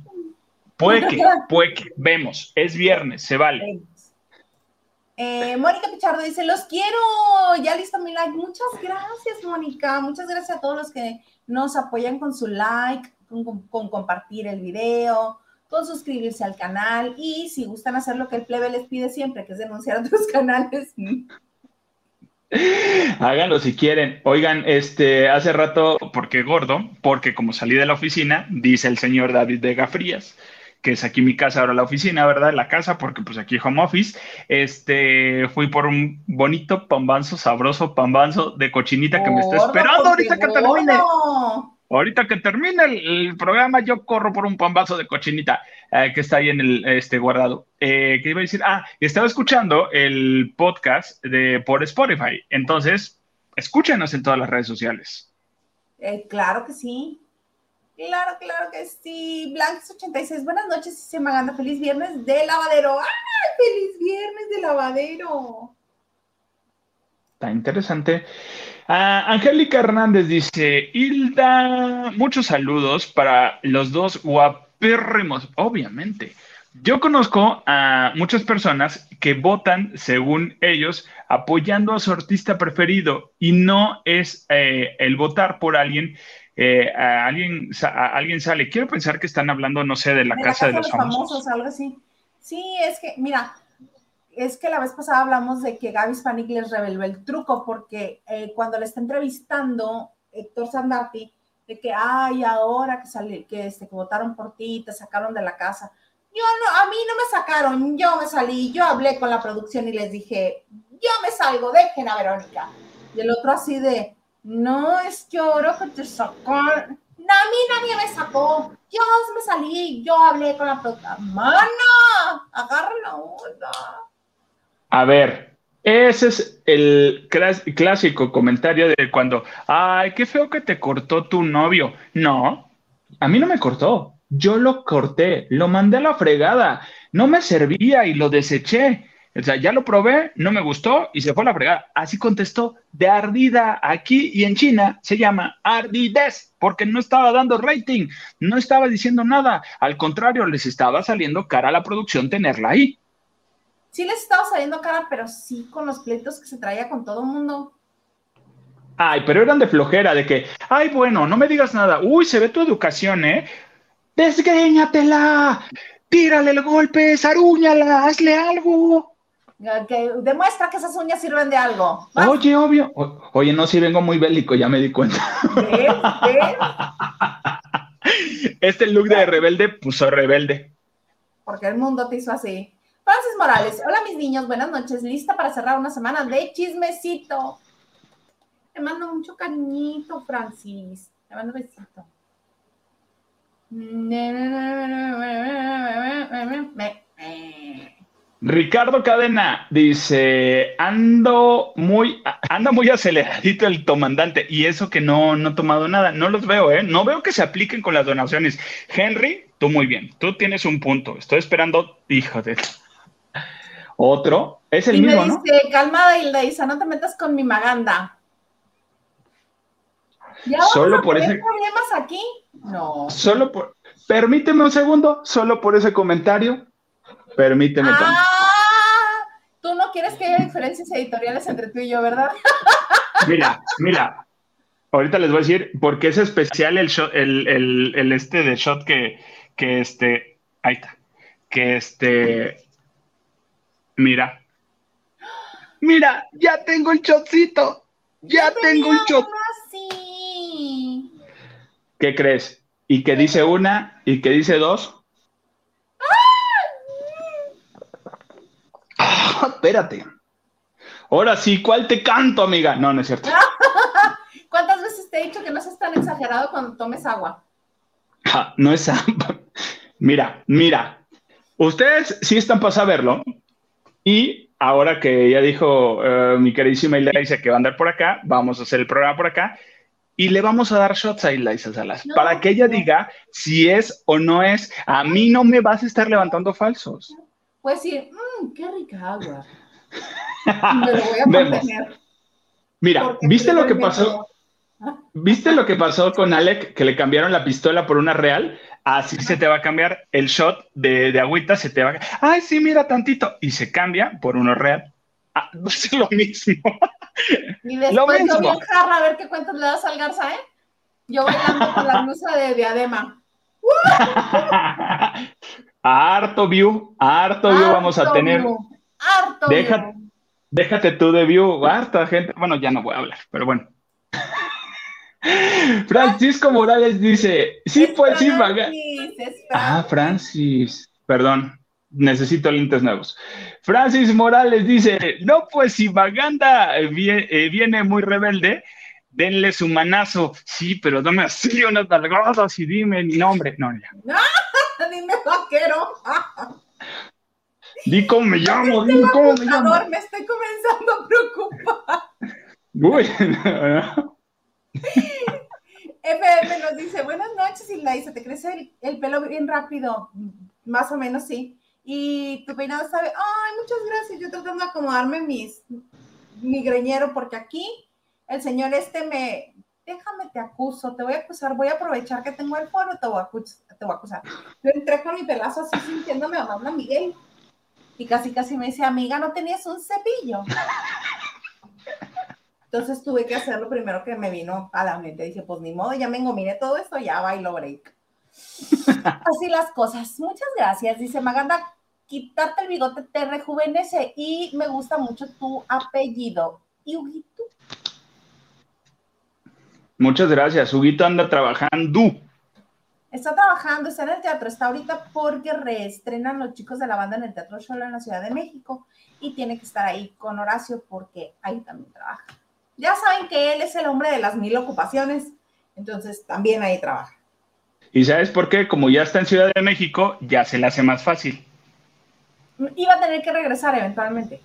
Puede que, puede que. Vemos, es viernes, se vale. Eh, Mónica Pichardo dice, los quiero, ya listo mi like. Muchas gracias, Mónica. Muchas gracias a todos los que nos apoyan con su like, con compartir el video, con suscribirse al canal y si gustan hacer lo que el plebe les pide siempre, que es denunciar otros canales. Háganlo si quieren. Oigan, este, hace rato, porque gordo, porque como salí de la oficina, dice el señor David de Frías, que es aquí mi casa, ahora la oficina, ¿verdad? La casa, porque pues aquí home office. Este, fui por un bonito pambanzo, sabroso pambanzo de cochinita que me está esperando ahorita que termine. Ahorita que termine el, programa, yo corro por un pambazo de cochinita eh, que está ahí en el este guardado. Eh, ¿Qué iba a decir? Ah, estaba escuchando el podcast de por Spotify. Entonces, escúchenos en todas las redes sociales. Eh, claro que sí. Claro, claro que sí. Blancs86, buenas noches, se me. Feliz viernes de lavadero. ¡Ay, feliz viernes de lavadero! Está interesante. Ah, Angélica Hernández dice, Hilda, muchos saludos para los dos guapérrimos, obviamente. Yo conozco a muchas personas que votan según ellos apoyando a su artista preferido y no es eh, el votar por alguien, eh, alguien, alguien sale. Quiero pensar que están hablando, no sé, de la, casa, de los, famosos. Algo así. Sí, es que, mira, es que la vez pasada hablamos de que Gaby Spanik les reveló el truco, porque eh, cuando le está entrevistando Héctor Sandarti, de que, ay, ahora que, sale, que, este, votaron por ti, te sacaron de la casa. Yo no, a mí no me sacaron, yo me salí, yo hablé con la producción y les dije, yo me salgo, dejen a Verónica. Y el otro así de, no, es que ahora que te sacaron. No, a mí nadie me sacó. Yo me salí, yo hablé con la producción. ¡Mana! Agarra la. A ver, Ese es el clásico comentario de cuando, ay, qué feo que te cortó tu novio. No, a mí no me cortó. Yo lo corté, lo mandé a la fregada. No me servía y lo deseché. O sea, ya lo probé, no me gustó y se fue a la fregada. Así contestó, de ardida. Aquí y en China se llama ardidez, porque no estaba dando rating, no estaba diciendo nada. Al contrario, les estaba saliendo cara a la producción tenerla ahí. Sí les estaba saliendo cara, pero sí con los pleitos que se traía con todo el mundo. Ay, pero eran de flojera, de que, ay, bueno, no me digas nada. Uy, se ve tu educación, ¿eh? Desgreñatela, tírale el golpe, zarúñala, hazle algo. Que demuestra que esas uñas sirven de algo. Oye, obvio. oye, no, si vengo muy bélico, ya me di cuenta. Este look de rebelde puso rebelde. Porque el mundo te hizo así. Francis Morales, hola mis niños, buenas noches, lista para cerrar una semana de chismecito. Te mando mucho cariñito, Francis. Te mando besito. Ricardo Cadena dice, ando muy, anda muy aceleradito el tomandante y eso que no, no tomado nada, no los veo, ¿eh? No veo que se apliquen con las donaciones. Henry, tú muy bien, tú tienes un punto, estoy esperando, hijo de... Otro, es el mismo, me dice, calmada Hilda no te metas con mi maganda. ¿Ya solo por ese problemas aquí? No. Solo por Permíteme un segundo, solo por ese comentario. Permíteme. Ah, tú no quieres que haya diferencias editoriales entre tú y yo, ¿verdad? Mira, mira. Ahorita les voy a decir por qué es especial el shot, el, el este de shot que, que este, ahí está, que este Mira. Mira, ya tengo el shotcito. Ya tengo el shot. ¿Qué crees? ¿Y que dice una? ¿Y que dice dos? Ah, espérate. Ahora sí, ¿cuál te canto, amiga? No, no es cierto. ¿Cuántas veces te he dicho que no seas tan exagerado cuando tomes agua? No es agua. Mira, mira. Ustedes sí están para saberlo, y ahora que ya dijo eh, mi queridísima Ilaisa que va a andar por acá, vamos a hacer el programa por acá y le vamos a dar shots a Ilaisa Salas para que ella diga si es o no es. A mí no me vas a estar levantando falsos. Pues sí, mmm, qué rica agua. me lo voy a mantener. Mira, ¿viste lo que pasó? ¿Viste lo que pasó con Alec que le cambiaron la pistola por una real? Así se te va a cambiar el shot de, de agüita, se te va a... Ay, sí, mira tantito. Y se cambia por uno real. Ah, es lo mismo. Y después yo bien jarra a ver qué cuentas le das al Garza, ¿eh? Yo bailando con la blusa de diadema. harto view, harto view vamos a tener. Harto Deja, Déjate tú de view, harta gente. Bueno, ya no voy a hablar, pero bueno. Francisco Morales dice, sí, pues sí, Ah, Francis, perdón, necesito lentes nuevos. Francis Morales dice, no, pues si Maganda eh, viene, muy rebelde, denle su manazo. Sí, pero dame así unas nalgadas y dime mi nombre. No, ya. dime vaquero. Di cómo me llamo, di cómo me llamo. Me estoy comenzando a preocupar. Uy, FM nos dice, buenas noches, Hilda, ¿te crece el, pelo bien rápido? Más o menos, sí. Y tu peinado sabe, ay, muchas gracias, yo tratando de acomodarme mis, mi greñero, porque aquí el señor este me, déjame, te acuso, te voy a acusar, voy a aprovechar que tengo el foro, te voy a, te voy a acusar. Yo entré con mi pelazo así sintiéndome a Miguel. Y casi, casi me dice, amiga, ¿no tenías un cepillo? Entonces tuve que hacer lo primero que me vino a la mente. Dije, pues ni modo, ya me engominé todo esto, ya bailo break. Así las cosas. Muchas gracias. Dice Maganda, quitarte el bigote te rejuvenece y me gusta mucho tu apellido. ¿Y Huguito? Muchas gracias. Huguito anda trabajando. Está trabajando, está en el teatro, está ahorita porque reestrenan los chicos de la banda en el Teatro Shola en la Ciudad de México y tiene que estar ahí con Horacio porque ahí también trabaja ya saben que él es el hombre de las mil ocupaciones, entonces también ahí trabaja. ¿Y sabes por qué? Como ya está en Ciudad de México, ya se le hace más fácil. Iba a tener que regresar eventualmente.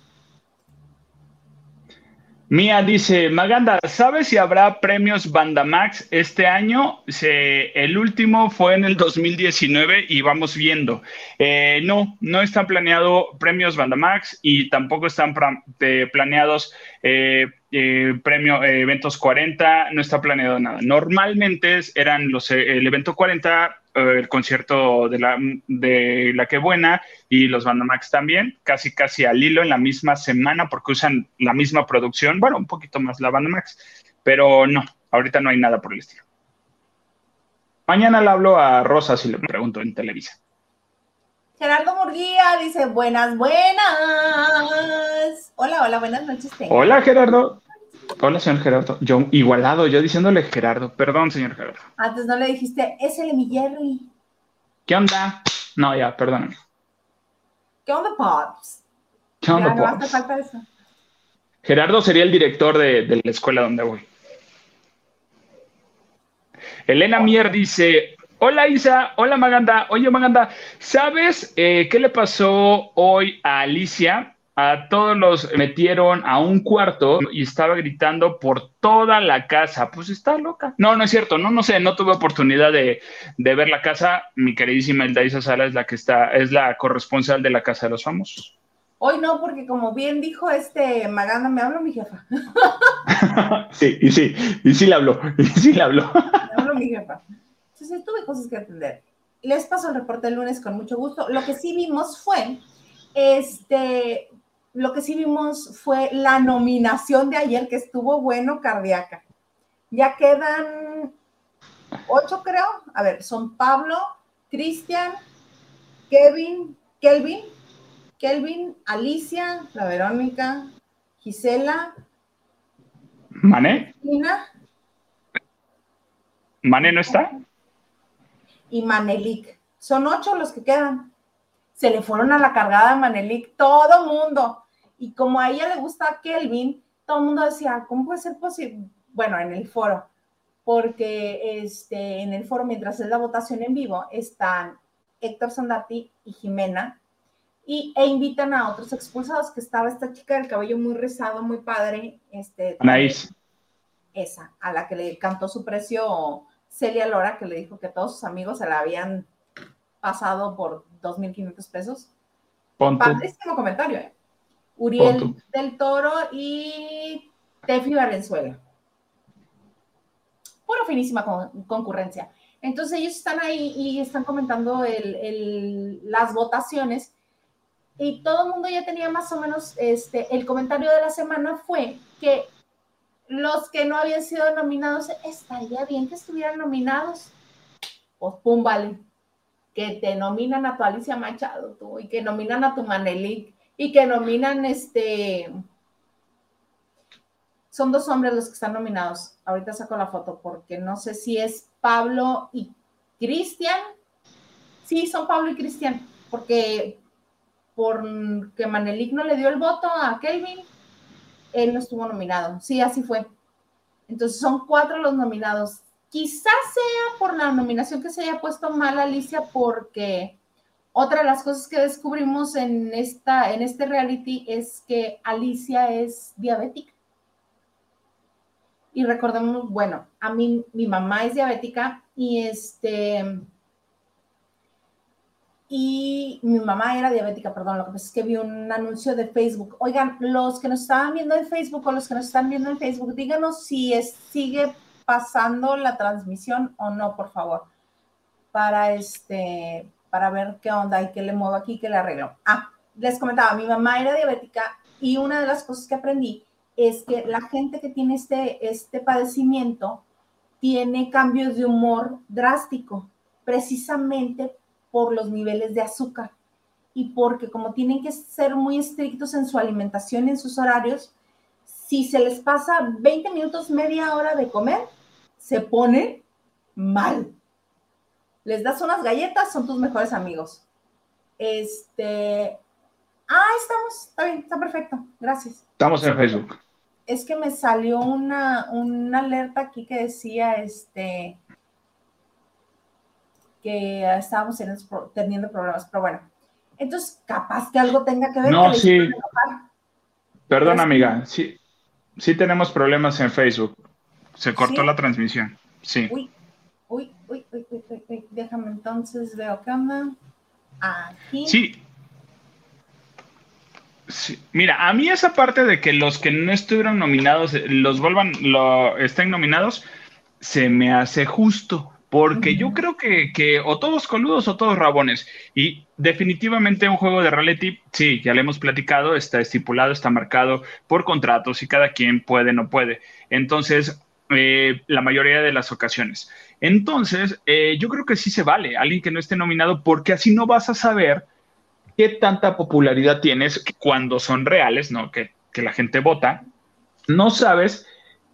Mía dice, Maganda, ¿sabes si habrá premios Bandamax este año? el último fue en el 2019 y vamos viendo. Eh, no, no están planeados premios Bandamax y tampoco están planeados eh, eh, premio eventos 40, no está planeado nada. Normalmente eran los el evento 40 eh, el concierto de la, de la que buena y los Bandamax también, casi casi al hilo en la misma semana porque usan la misma producción, bueno, un poquito más la Bandamax, pero no, ahorita no hay nada por el estilo. Mañana le hablo a Rosa si le pregunto en Televisa. Gerardo Murguía dice, buenas, buenas. Hola, hola, buenas noches. Hola, Gerardo. Hola, señor Gerardo. Yo igualado, yo diciéndole Gerardo. Perdón, señor Gerardo. Antes no le dijiste, es el mi Jerry. ¿Qué onda? No, ya, perdóname. ¿Qué onda, Pops? ¿Qué onda, Pops? falta eso. Gerardo sería el director de, la escuela donde voy. Elena Mier dice, hola Isa, hola Maganda, oye Maganda, ¿sabes eh, qué le pasó hoy a Alicia? A todos los metieron a un cuarto y estaba gritando por toda la casa. Pues está loca. No, no es cierto. No, no sé. No tuve oportunidad de, ver la casa. Mi queridísima Eldaisa Sala es la que está, es la corresponsal de la Casa de los Famosos. Hoy no, porque como bien dijo este Maganda, me habló mi jefa. sí, y sí, y sí le habló, y sí le habló. me habló mi jefa. Entonces tuve cosas que atender. Les paso el reporte el lunes con mucho gusto. Lo que sí vimos fue este, lo que sí vimos fue la nominación de ayer, que estuvo bueno, cardíaca. Ya quedan ocho, creo. A ver, son Pablo, Cristian, Kevin, Kelvin, Kelvin, Alicia, la Verónica, Gisela. ¿Mané? ¿Mané no está? Y Manelik. Son ocho los que quedan. Se le fueron a la cargada a Manelik todo mundo. Y como a ella le gusta a Kelvin, todo el mundo decía, ¿cómo puede ser posible? Bueno, en el foro, porque este, en el foro, mientras es la votación en vivo, están Héctor Sandati y Jimena, y, e invitan a otros expulsados, que estaba esta chica del cabello muy rizado, muy padre. Este, Anaís. Esa, a la que le cantó su precio Celia Lora, que le dijo que todos sus amigos se la habían pasado por 2.500 pesos. Padrísimo comentario, ¿eh? Uriel del Toro y Tefi Valenzuela. Pura finísima concurrencia. Entonces ellos están ahí y están comentando las votaciones y todo el mundo ya tenía más o menos, este, el comentario de la semana fue que los que no habían sido nominados, estaría bien que estuvieran nominados. Pues pum, vale. Que te nominan a tu Alicia Machado tú, y que nominan a tu Manelik y que nominan este. Son dos hombres los que están nominados. Ahorita saco la foto porque no sé si es Pablo y Cristian. Sí, son Pablo y Cristian, porque porque Manelik no le dio el voto a Kelvin, él no estuvo nominado. Sí, así fue. Entonces son cuatro los nominados. Quizás sea por la nominación que se haya puesto mal Alicia porque otra de las cosas que descubrimos en, esta, en este reality es que Alicia es diabética. Y recordemos, bueno, a mí mi mamá es diabética y este y mi mamá era diabética, perdón, lo que pasa es que vi un anuncio de Facebook. Oigan, los que nos estaban viendo en Facebook o los que nos están viendo en Facebook, díganos si sigue pasando la transmisión o no, por favor, para este, para ver qué onda y qué le muevo aquí, qué le arreglo. Ah, les comentaba, mi mamá era diabética y una de las cosas que aprendí es que la gente que tiene este, este padecimiento tiene cambios de humor drástico, precisamente por los niveles de azúcar y porque como tienen que ser muy estrictos en su alimentación en sus horarios, si se les pasa 20 minutos, media hora de comer, se pone mal les das unas galletas, son tus mejores amigos. Este, ah, estamos, está bien, está perfecto, gracias. Estamos en Facebook. Es que me salió una, una alerta aquí que decía, este, que estábamos teniendo problemas, pero bueno. Entonces, capaz que algo tenga que ver. No, sí. Perdón, amiga. Sí, sí tenemos problemas en Facebook. Se cortó la transmisión. Sí. Uy, uy, uy, uy, uy, déjame entonces, veo qué onda. Aquí. Sí. sí. Mira, a mí esa parte de que los que no estuvieron nominados eh, los vuelvan, lo estén nominados, se me hace justo. Porque yo creo que, que, o todos coludos o todos rabones. Y definitivamente un juego de reality, sí, ya le hemos platicado, está estipulado, está marcado por contratos y cada quien puede, no puede. Entonces, eh, la mayoría de las ocasiones. Entonces, eh, yo creo que sí se vale alguien que no esté nominado porque así no vas a saber qué tanta popularidad tienes cuando son reales, ¿no? Que, que la gente vota. No sabes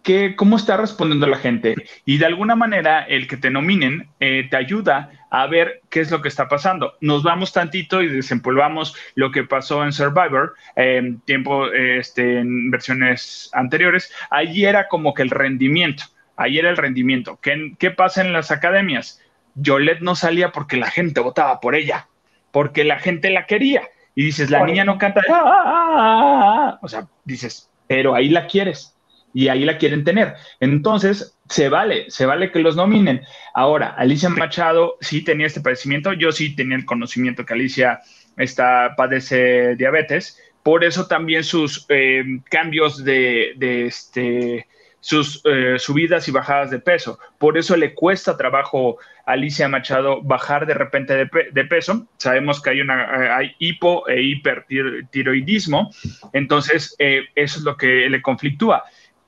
que, cómo está respondiendo la gente. Y de alguna manera, el que te nominen eh, te ayuda a ver qué es lo que está pasando. Nos vamos tantito y desempolvamos lo que pasó en Survivor, en tiempo, este, en versiones anteriores. Allí era como que el rendimiento. Ahí era el rendimiento. ¿Qué, qué pasa en las academias? Yolette no salía porque la gente votaba por ella, porque la gente la quería. Y dices, la niña no canta. Ah, ah, ah, o sea, dices, pero ahí la quieres y ahí la quieren tener. Entonces, se vale, se vale que los nominen. Ahora, Alicia Machado sí tenía este padecimiento, yo sí tenía el conocimiento que Alicia está, padece diabetes, por eso también sus eh, cambios de, este, sus eh, subidas y bajadas de peso. Por eso le cuesta trabajo a Alicia Machado bajar de repente de, peso. Sabemos que hay, una, hay hipo e hipertiroidismo, entonces eh, eso es lo que le conflictúa.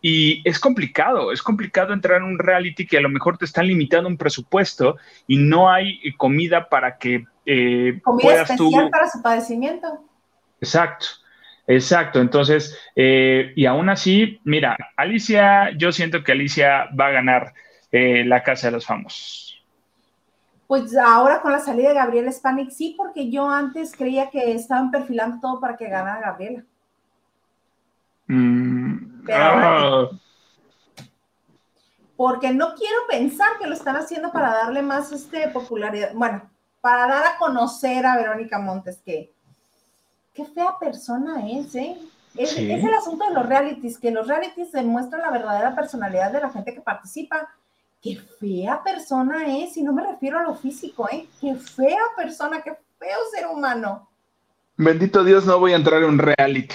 Y es complicado, es complicado entrar en un reality que a lo mejor te están limitando un presupuesto y no hay comida para que eh, comida especial para su padecimiento. Exacto, exacto. Entonces, eh, y aún así, mira, Alicia, yo siento que Alicia va a ganar eh, la Casa de los Famosos. Pues ahora con la salida de Gabriela Spanik, sí, porque yo antes creía que estaban perfilando todo para que ganara Gabriela. Mm, Ah. Porque no quiero pensar que lo están haciendo para darle más este, popularidad, bueno, para dar a conocer a Verónica Montes, que qué fea persona es, ¿eh? Es, es, el asunto de los realities, que los realities demuestran la verdadera personalidad de la gente que participa. Qué fea persona es, y no me refiero a lo físico, ¿eh? Qué fea persona, qué feo ser humano. Bendito Dios, no voy a entrar en un reality.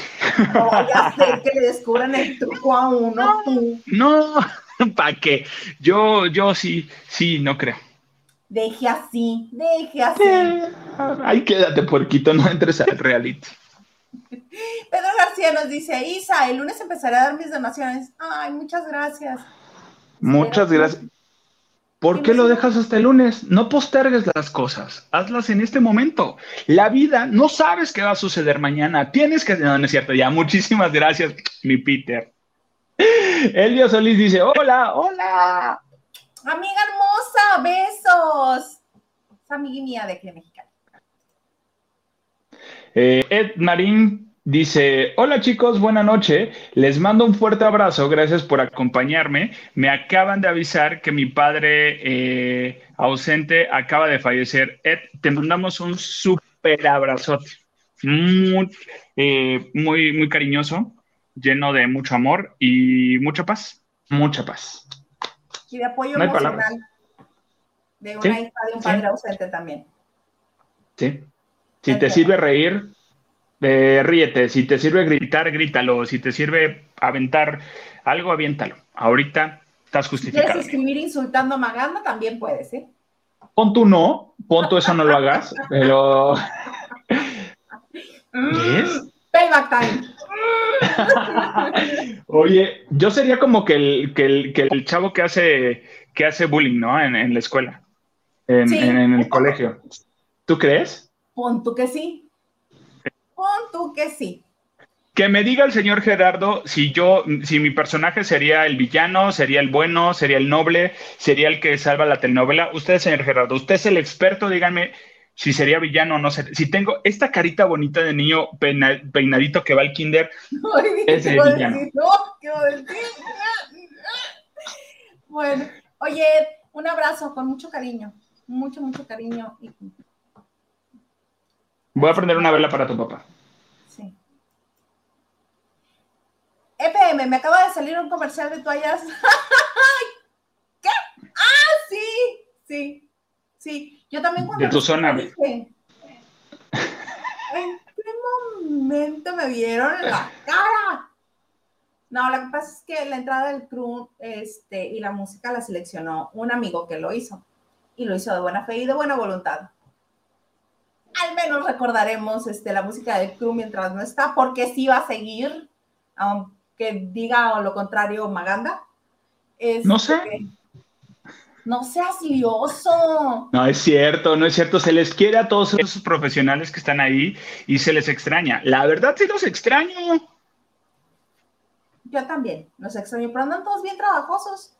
No a ser que le descubran el truco a uno. No, ¿para qué? Yo, yo sí, sí, no creo. Deje así, deje así. Ahí quédate, puerquito, no entres al reality. Pedro García nos dice, Isa, el lunes empezaré a dar mis donaciones. Ay, muchas gracias. Muchas gracias. ¿Por qué lo dejas hasta el lunes? No postergues las cosas, hazlas en este momento. La vida, no sabes qué va a suceder mañana. Tienes que... No, no es cierto, ya. Muchísimas gracias, mi Peter. Elio Solís dice, hola, hola. Amiga hermosa, besos. Es amiga mía de aquí Mexicana. Eh, Ed Marín Dice, hola chicos, buena noche. Les mando un fuerte abrazo, gracias por acompañarme. Me acaban de avisar que mi padre eh, ausente acaba de fallecer. Ed, te mandamos un súper abrazote, muy, eh, muy, muy cariñoso, lleno de mucho amor y mucha paz, mucha paz. Y de apoyo emocional de una hija de un padre ausente también. Sí, si te sirve reír, eh, ríete, si te sirve gritar, grítalo, si te sirve aventar algo, aviéntalo. Ahorita estás justificado. Si quieres escribir insultando, magando, también puedes, ¿eh? Pon tú no, pon tú eso no lo hagas, pero... ¿Ves? Payback time. Oye, yo sería como que el, que el, que el chavo que hace, que hace bullying, ¿no? En, la escuela, en, en el colegio. ¿Tú crees? Pon tú que sí. Pon tú que sí. Que me diga el señor Gerardo si yo, si mi personaje sería el villano, sería el bueno, sería el noble, sería el que salva la telenovela. Usted, señor Gerardo, usted es el experto, díganme si sería villano o no. Si tengo esta carita bonita de niño peinadito que va al kinder, es el villano. bueno, oye, un abrazo con mucho cariño, mucho, mucho cariño. Voy a prender una vela para tu papá. Sí. FM, me acaba de salir un comercial de toallas. ¿Qué? Ah, sí, sí, sí. Yo también cuando... De tu zona. ¿En qué momento me vieron la cara? No, lo que pasa es que la entrada del crew este, y la música la seleccionó un amigo que lo hizo. Y lo hizo de buena fe y de buena voluntad. Al menos recordaremos este, la música del crew mientras no está, porque sí va a seguir, aunque diga lo contrario Maganda. no sé. Este, no seas lioso. No, es cierto, no es cierto. Se les quiere a todos esos profesionales que están ahí y se les extraña. La verdad sí los extraño. Yo también, los extraño, pero andan todos bien trabajosos.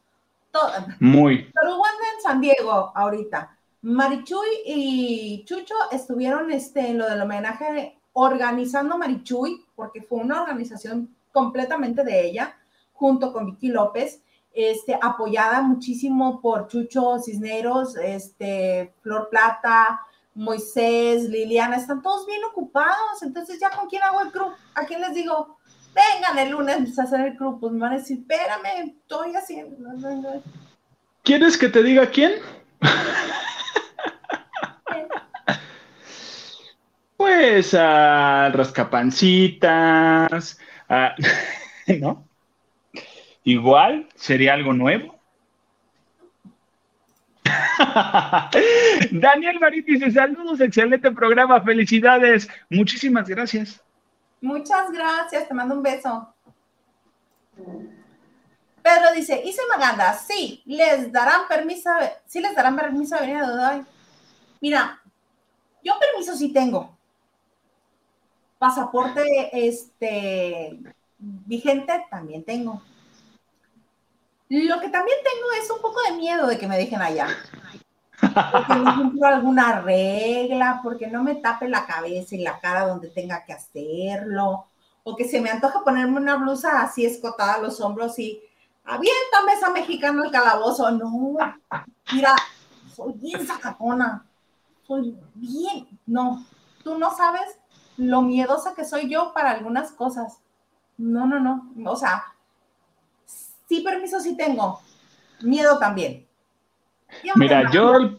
Muy. Pero en San Diego ahorita. Marichuy y Chucho estuvieron este, en lo del homenaje organizando Marichuy, porque fue una organización completamente de ella, junto con Vicky López este, apoyada muchísimo por Chucho Cisneros, este, Flor Plata, Moisés, Liliana, están todos bien ocupados, entonces ya con quién hago el club, a quién les digo, vengan el lunes a hacer el club, pues me van a decir, espérame, estoy haciendo. ¿Quieres que te diga quién? pues a rascapancitas, ¿no? igual sería algo nuevo. Daniel Marín dice, saludos, excelente programa, felicidades. Muchísimas gracias. Muchas gracias, te mando un beso. Pedro dice, hice Maganda, sí, les darán permiso, sí les darán permiso de venir a Dubai. Mira, yo permiso sí tengo. Pasaporte este vigente también tengo. Lo que también tengo es un poco de miedo de que me dejen allá. Porque no alguna regla, porque no me tape la cabeza y la cara donde tenga que hacerlo, o que se me antoja ponerme una blusa así escotada a los hombros y aviéntame esa mexicana al calabozo. No, mira, soy bien sacatona, soy bien, no, tú no sabes lo miedosa que soy yo para algunas cosas. No, no, no, o sea, Sí, permiso sí tengo. Miedo también. Mira, yo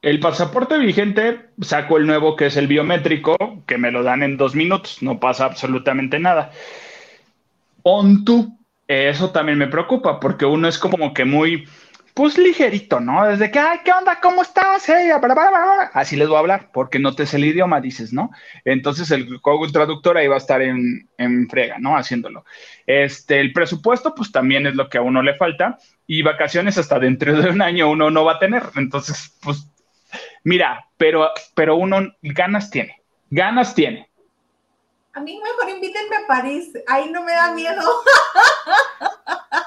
el, pasaporte vigente saco el nuevo que es el biométrico, que me lo dan en dos minutos, no pasa absolutamente nada. On eso también me preocupa, porque uno es como que muy, pues ligerito, ¿no? Desde que, ay, ¿qué onda? ¿Cómo estás? Así les voy a hablar, porque no te sé el idioma, dices, ¿no? Entonces el Google Traductor ahí va a estar en, en, frega, ¿no? Haciéndolo. Este, el presupuesto, pues también es lo que a uno le falta, y vacaciones hasta dentro de un año uno no va a tener. Entonces, pues, mira, pero, pero uno ganas tiene, ganas tiene. A mí mejor invítenme a París, ahí no me da miedo.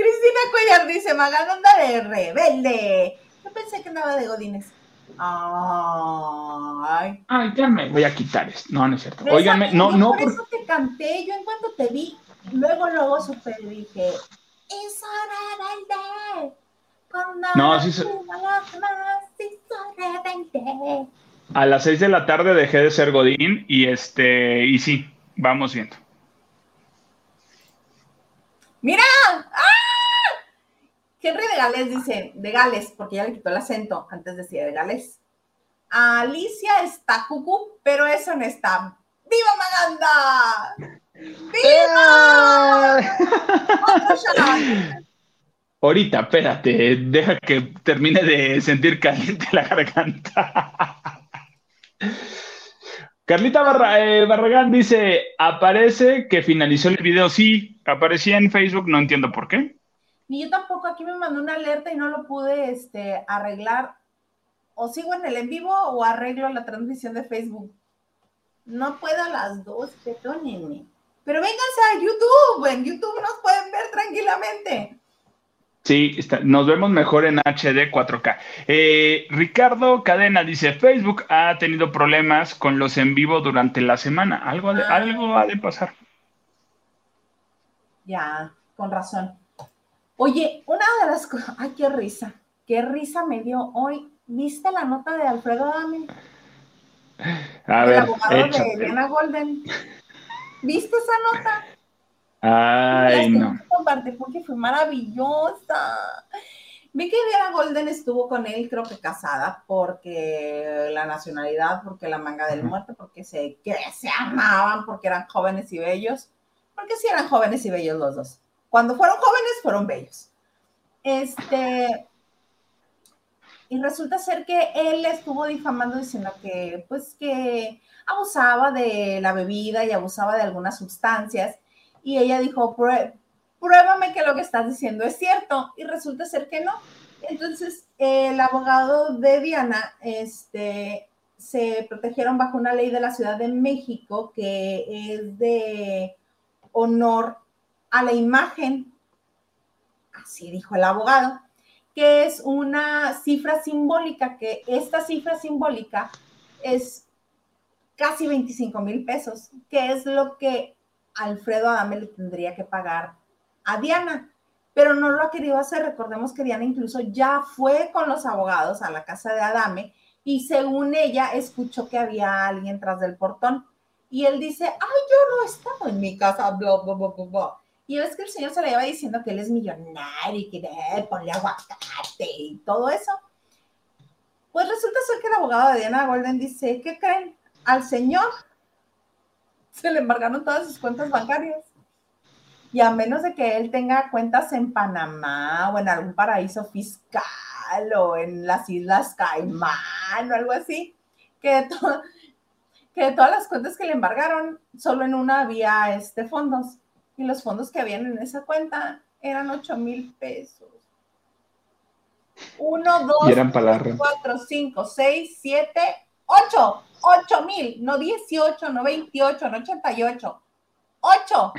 Cristina Cuellar dice, Magal anda de rebelde. Yo pensé que andaba de Godines. Ay. Ay, ya me voy a quitar esto. No, no es cierto. Óigame, no, no. Por eso te canté. Yo en cuanto te vi, luego, luego supe, dije, es hora de no, sí. Se... A las seis de la tarde dejé de ser Godín y este, y sí, vamos viendo. ¡Mira! Henry de Gales dice, de Gales, porque ya le quitó el acento, antes decía de Gales. Alicia está cucú, pero eso no está. ¡Viva Maganda! ¡Viva! Ahorita, espérate, deja que termine de sentir caliente la garganta. Carlita eh, Barragán dice, aparece que finalizó el video. Sí, aparecía en Facebook, no entiendo por qué. Ni yo tampoco, aquí me mandó una alerta y no lo pude este, arreglar. O sigo en el en vivo o arreglo la transmisión de Facebook. No puedo las dos, perdónenme. Pero vénganse a YouTube, en YouTube nos pueden ver tranquilamente. Sí, nos vemos mejor en HD 4K. Eh, Ricardo Cadena dice, Facebook ha tenido problemas con los en vivo durante la semana. Algo, de, algo ha de pasar. Ya, con razón. Oye, una de las cosas, ay, qué risa, qué risa me dio hoy. ¿Viste la nota de Alfredo Adame? A ver, el abogado de Diana Golden. ¿Viste esa nota? Ay, no. Compartir porque fue maravillosa. Vi que Diana Golden estuvo con él, creo que casada, porque la nacionalidad, porque la manga del muerto, porque se, que se amaban, porque eran jóvenes y bellos, porque sí eran jóvenes y bellos los dos. Cuando fueron jóvenes, fueron bellos. Este, y resulta ser que él estuvo difamando diciendo que, pues, que abusaba de la bebida y abusaba de algunas sustancias. Y ella dijo, pruébame que lo que estás diciendo es cierto. Y resulta ser que no. Entonces, el abogado de Diana, este, se protegieron bajo una ley de la Ciudad de México que es de honor a la imagen, así dijo el abogado, que es una cifra simbólica, que esta cifra simbólica es casi 25 mil pesos, que es lo que Alfredo Adame le tendría que pagar a Diana, pero no lo ha querido hacer. Recordemos que Diana incluso ya fue con los abogados a la casa de Adame y según ella escuchó que había alguien tras del portón. Y él dice, ay, yo no estaba en mi casa, bla, bla, bla, bla. Y es que el señor se le iba diciendo que él es millonario y que de ponle aguacate y todo eso. Pues resulta ser que el abogado de Diana Golden dice, ¿qué creen? Al señor se le embargaron todas sus cuentas bancarias. Y a menos de que él tenga cuentas en Panamá o en algún paraíso fiscal o en las Islas Caimán o algo así, que, que todas las cuentas que le embargaron, solo en una había este, fondos. Y los fondos que habían en esa cuenta eran 8 mil pesos. 1, 2, 3, 4, 5, 6, 7, 8. 8 mil, no 18, no 28, no 88. 8.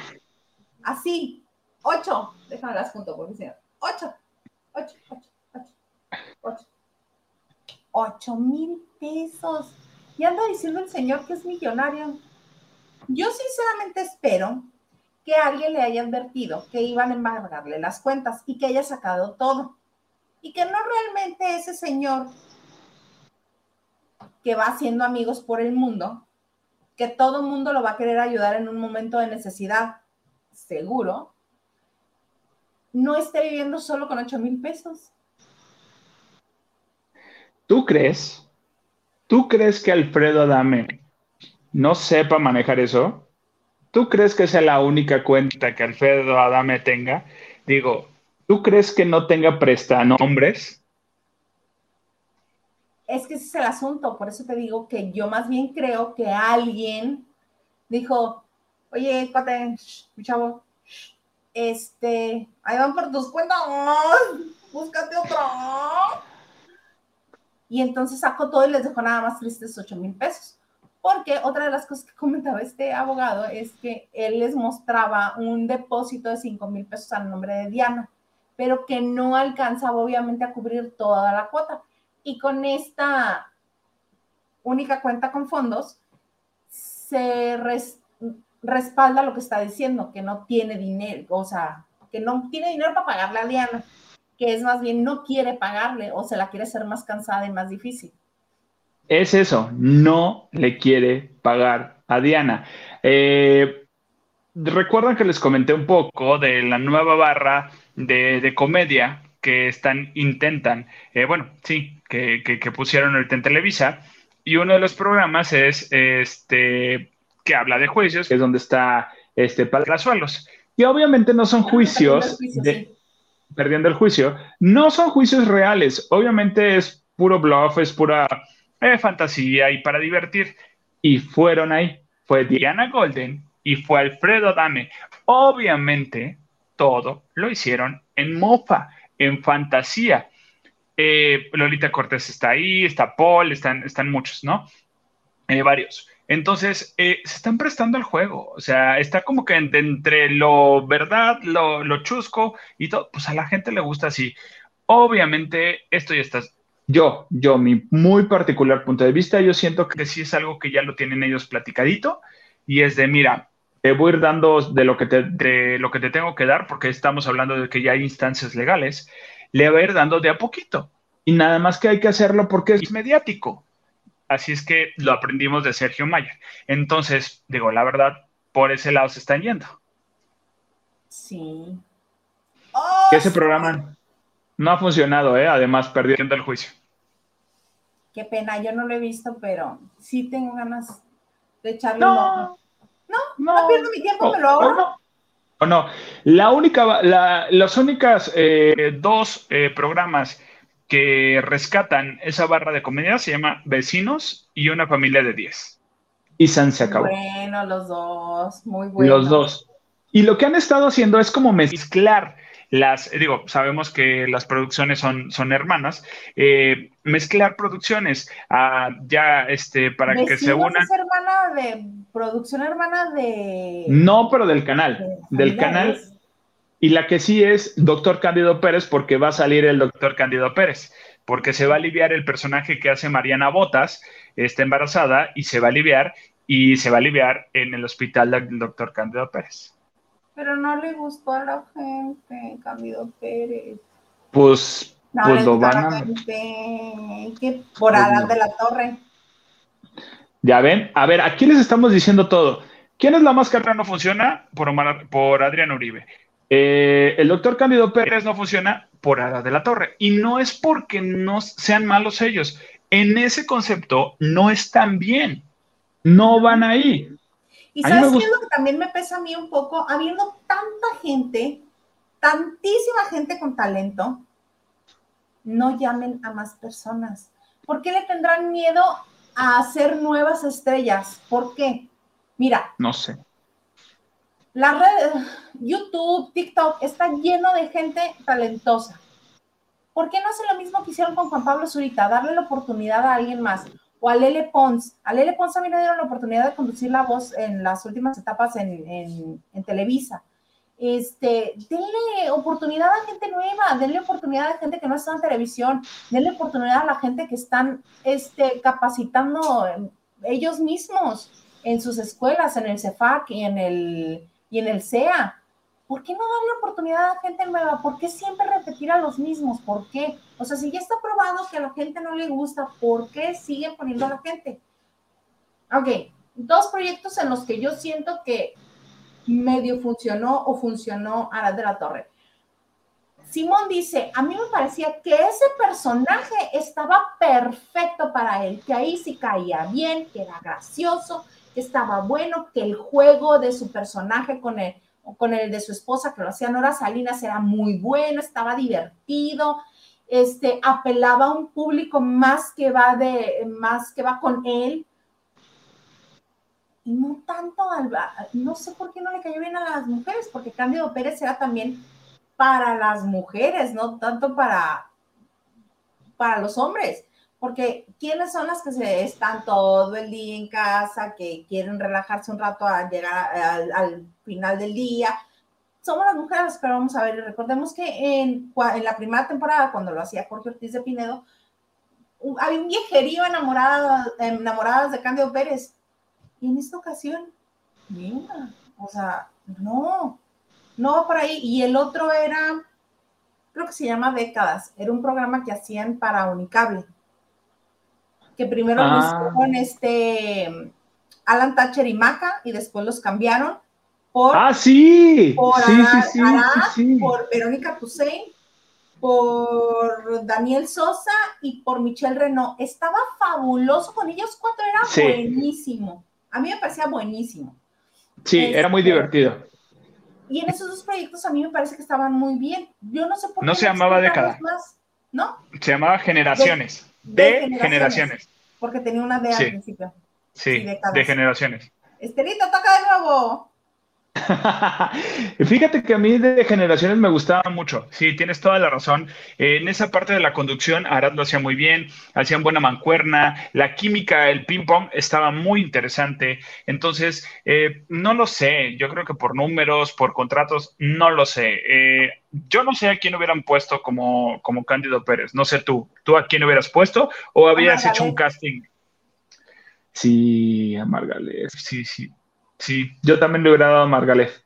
Así. 8. Déjame las junto porque si 8. 8, 8, 8. 8. 8 mil pesos. Y anda diciendo el señor que es millonario. Yo sinceramente espero que alguien le haya advertido que iban a embargarle las cuentas y que haya sacado todo. Y que no realmente ese señor que va haciendo amigos por el mundo, que todo mundo lo va a querer ayudar en un momento de necesidad, seguro, no esté viviendo solo con 8 mil pesos. ¿Tú crees? ¿Tú crees que Alfredo Adame no sepa manejar eso? ¿Tú crees que sea la única cuenta que Alfredo Adame tenga? Digo, ¿tú crees que no tenga prestanombres? es que ese es el asunto, por eso te digo que yo más bien creo que alguien dijo, oye, cuate, chavo, este, ahí van por tus cuentas, búscate otro. Y entonces sacó todo y les dejó nada más tristes 8 mil pesos. Porque otra de las cosas que comentaba este abogado es que él les mostraba un depósito de 5 mil pesos al nombre de Diana, pero que no alcanzaba obviamente a cubrir toda la cuota y con esta única cuenta con fondos se respalda lo que está diciendo, que no tiene dinero, o sea, que no tiene dinero para pagarle a Diana, que es más bien no quiere pagarle o se la quiere hacer más cansada y más difícil. Es eso, no le quiere pagar a Diana. Eh, recuerdan que les comenté un poco de la nueva barra de, de comedia que están, intentan, eh, bueno, sí, que, que, pusieron ahorita en Televisa. Y uno de los programas es este que habla de juicios, que es donde está este Palazuelos. Y obviamente no son juicios de, perdiendo el juicio, no son juicios reales. Obviamente es puro bluff, es pura fantasía y para divertir. Y fueron ahí. Fue Diana Golden y fue Alfredo Dame. Obviamente todo lo hicieron en mofa en fantasía. Eh, Lolita Cortés está ahí, está Paul, están, están muchos, ¿no? Eh, varios. Entonces, eh, se están prestando al juego, o sea, está como que entre lo verdad, lo, lo, chusco y todo, pues a la gente le gusta así. Obviamente, esto ya está, yo, yo, mi muy particular punto de vista, yo siento que sí es algo que ya lo tienen ellos platicadito y es de, mira, te voy a ir dando de lo, que te, de lo que te tengo que dar, porque estamos hablando de que ya hay instancias legales, le voy a ir dando de a poquito. Y nada más que hay que hacerlo porque es mediático. Así es que lo aprendimos de Sergio Mayer. Entonces, digo, la verdad, por ese lado se están yendo. Sí. ese programa no ha funcionado, ¿eh? además perdiendo el juicio. Qué pena, yo no lo he visto, pero sí tengo ganas de echarle no, No, no, pierdo mi tiempo, me lo ahorro. O no, la única, la, las únicas eh, dos eh, programas que rescatan esa barra de comedia se llama Vecinos y una familia de 10. Y San se acabó. Bueno, los dos, muy buenos. Los dos. Y lo que han estado haciendo es como mezclar las, digo, sabemos que las producciones son, son hermanas, eh, mezclar producciones ah, ya este, para que se unan. es hermana de, producción hermana de... No, pero del canal, del canal. Y la que sí es Doctor Cándido Pérez, porque va a salir el Doctor Cándido Pérez, porque se va a aliviar el personaje que hace Mariana Botas, está embarazada y se va a aliviar, y se va a aliviar en el hospital del Doctor Cándido Pérez. Pero no le gustó a la gente, Cándido Pérez. Pues, pues lo van a. Que por Adán de la Torre. Ya ven, a ver, aquí les estamos diciendo todo. ¿Quién es la máscara no funciona? Por, por Adrián Uribe. Eh, el doctor Cándido Pérez no funciona por Adán de la Torre. Y no es porque no sean malos ellos. En ese concepto no están bien. No van ahí. Y sabes qué es lo que también me pesa a mí un poco, habiendo tanta gente, tantísima gente con talento, no llamen a más personas. ¿Por qué le tendrán miedo a hacer nuevas estrellas? ¿Por qué? Mira. No sé. La red, YouTube, TikTok está lleno de gente talentosa. ¿Por qué no hace lo mismo que hicieron con Juan Pablo Zurita? Darle la oportunidad a alguien más o a Lele Pons. A Lele Pons a mí le dieron la oportunidad de conducir la voz en las últimas etapas en, Televisa. Este, denle oportunidad a gente nueva, denle oportunidad a gente que no está en televisión, denle oportunidad a la gente que están este, capacitando ellos mismos en sus escuelas, en el CEFAC y en el, y en el CEA. ¿Por qué no darle oportunidad a gente nueva? ¿Por qué siempre repetir a los mismos? ¿Por qué? O sea, si ya está probado que a la gente no le gusta, ¿por qué siguen poniendo a la gente? Ok, dos proyectos en los que yo siento que medio funcionó o funcionó a de la Torre. Simón dice, a mí me parecía que ese personaje estaba perfecto para él, que ahí sí caía bien, que era gracioso, que estaba bueno, que el juego de su personaje con el, con el de su esposa, que lo hacía Nora Salinas, era muy bueno, estaba divertido, este, apelaba a un público más que va de, más que va con él. Y no tanto al, no sé por qué no le cayó bien a las mujeres, porque Cándido Pérez era también para las mujeres, no tanto para, para los hombres porque ¿quiénes son las que se están todo el día en casa, que quieren relajarse un rato al llegar al, final del día? Somos las mujeres, pero vamos a ver, recordemos que en, en la primera temporada, cuando lo hacía Jorge Ortiz de Pinedo, había un viejerío enamorado, enamoradas de Cándido Pérez. Y en esta ocasión, mira, o sea, no, no por ahí. Y el otro era, creo que se llama Décadas, era un programa que hacían para Unicable que primero ah. con este Alan Thatcher y Maca y después los cambiaron por, ah, sí. por, sí, sí, por Verónica Toussaint, por Daniel Sosa y por Michelle Renault. Estaba fabuloso con ellos cuatro, era buenísimo. A mí me parecía buenísimo. Sí, era muy este, divertido. Y en esos dos proyectos a mí me parece que estaban muy bien. Yo no sé por qué. No se llamaba década. ¿No? Se llamaba generaciones. De, generaciones. Porque tenía una D al principio. Sí, de, generaciones. Estelito, toca de nuevo. Fíjate que a mí de generaciones me gustaba mucho. Sí, tienes toda la razón. en esa parte de la conducción, Arad lo hacía muy bien, hacían buena mancuerna, la química, el ping-pong estaba muy interesante. Entonces, eh, no lo sé. Yo creo que por números, por contratos, no lo sé. Eh, yo no sé a quién hubieran puesto como, como Cándido Pérez. No sé tú. ¿Tú a quién hubieras puesto o habías hecho un casting? Sí, a Margalef. Sí, sí. Sí, yo también le hubiera dado a Margalef.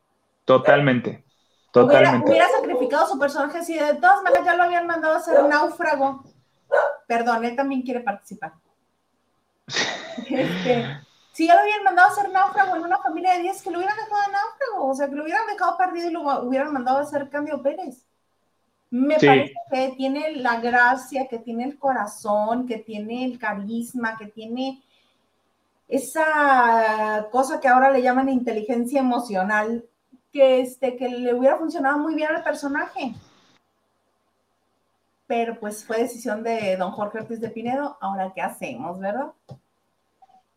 Totalmente. Totalmente. Hubiera, sacrificado su personaje así. De todas maneras, ya lo habían mandado a hacer un náufrago. Perdón, él también quiere participar. Este, Si ya lo hubieran mandado a hacer náufrago en una familia de 10, que lo hubieran dejado de náufrago, o sea, que lo hubieran dejado perdido y lo hubieran mandado a hacer cambio Pérez. Me parece que tiene la gracia, que tiene el corazón, que tiene el carisma, que tiene esa cosa que ahora le llaman inteligencia emocional, que, este, que le hubiera funcionado muy bien al personaje. Pero pues fue decisión de don Jorge Ortiz de Pinedo. Ahora, ¿qué hacemos, verdad?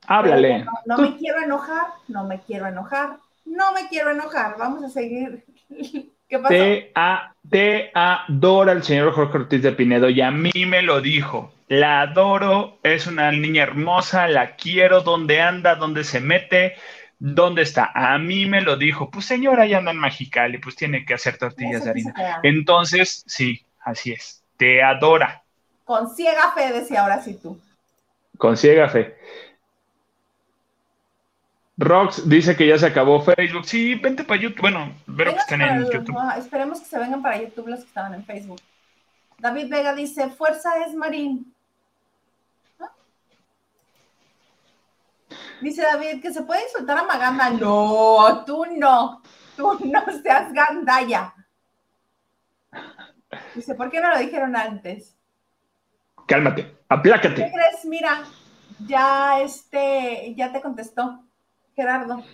Háblale. No, me quiero enojar, no me quiero enojar, no me quiero enojar. Vamos a seguir. ¿Qué pasó? Te, te adora el señor Jorge Ortiz de Pinedo y a mí me lo dijo. La adoro, es una niña hermosa, la quiero, dónde anda, dónde se mete, dónde está. A mí me lo dijo, pues señora, ya anda en Magical y pues tiene que hacer tortillas de harina. Entonces, sí, así es, te adora. Con ciega fe, decía ahora sí tú. Con ciega fe. Rox dice que ya se acabó Facebook. Sí, vente para YouTube. Bueno, veo que están en YouTube. esperemos que se vengan para YouTube los que estaban en Facebook. David Vega dice, fuerza es Marín. Dice David que se puede insultar a Maganda. No, tú no. Tú no seas gandaya. Dice, ¿por qué no lo dijeron antes? Cálmate, aplácate. ¿Qué crees? Mira, ya este, ya te contestó. Gerardo.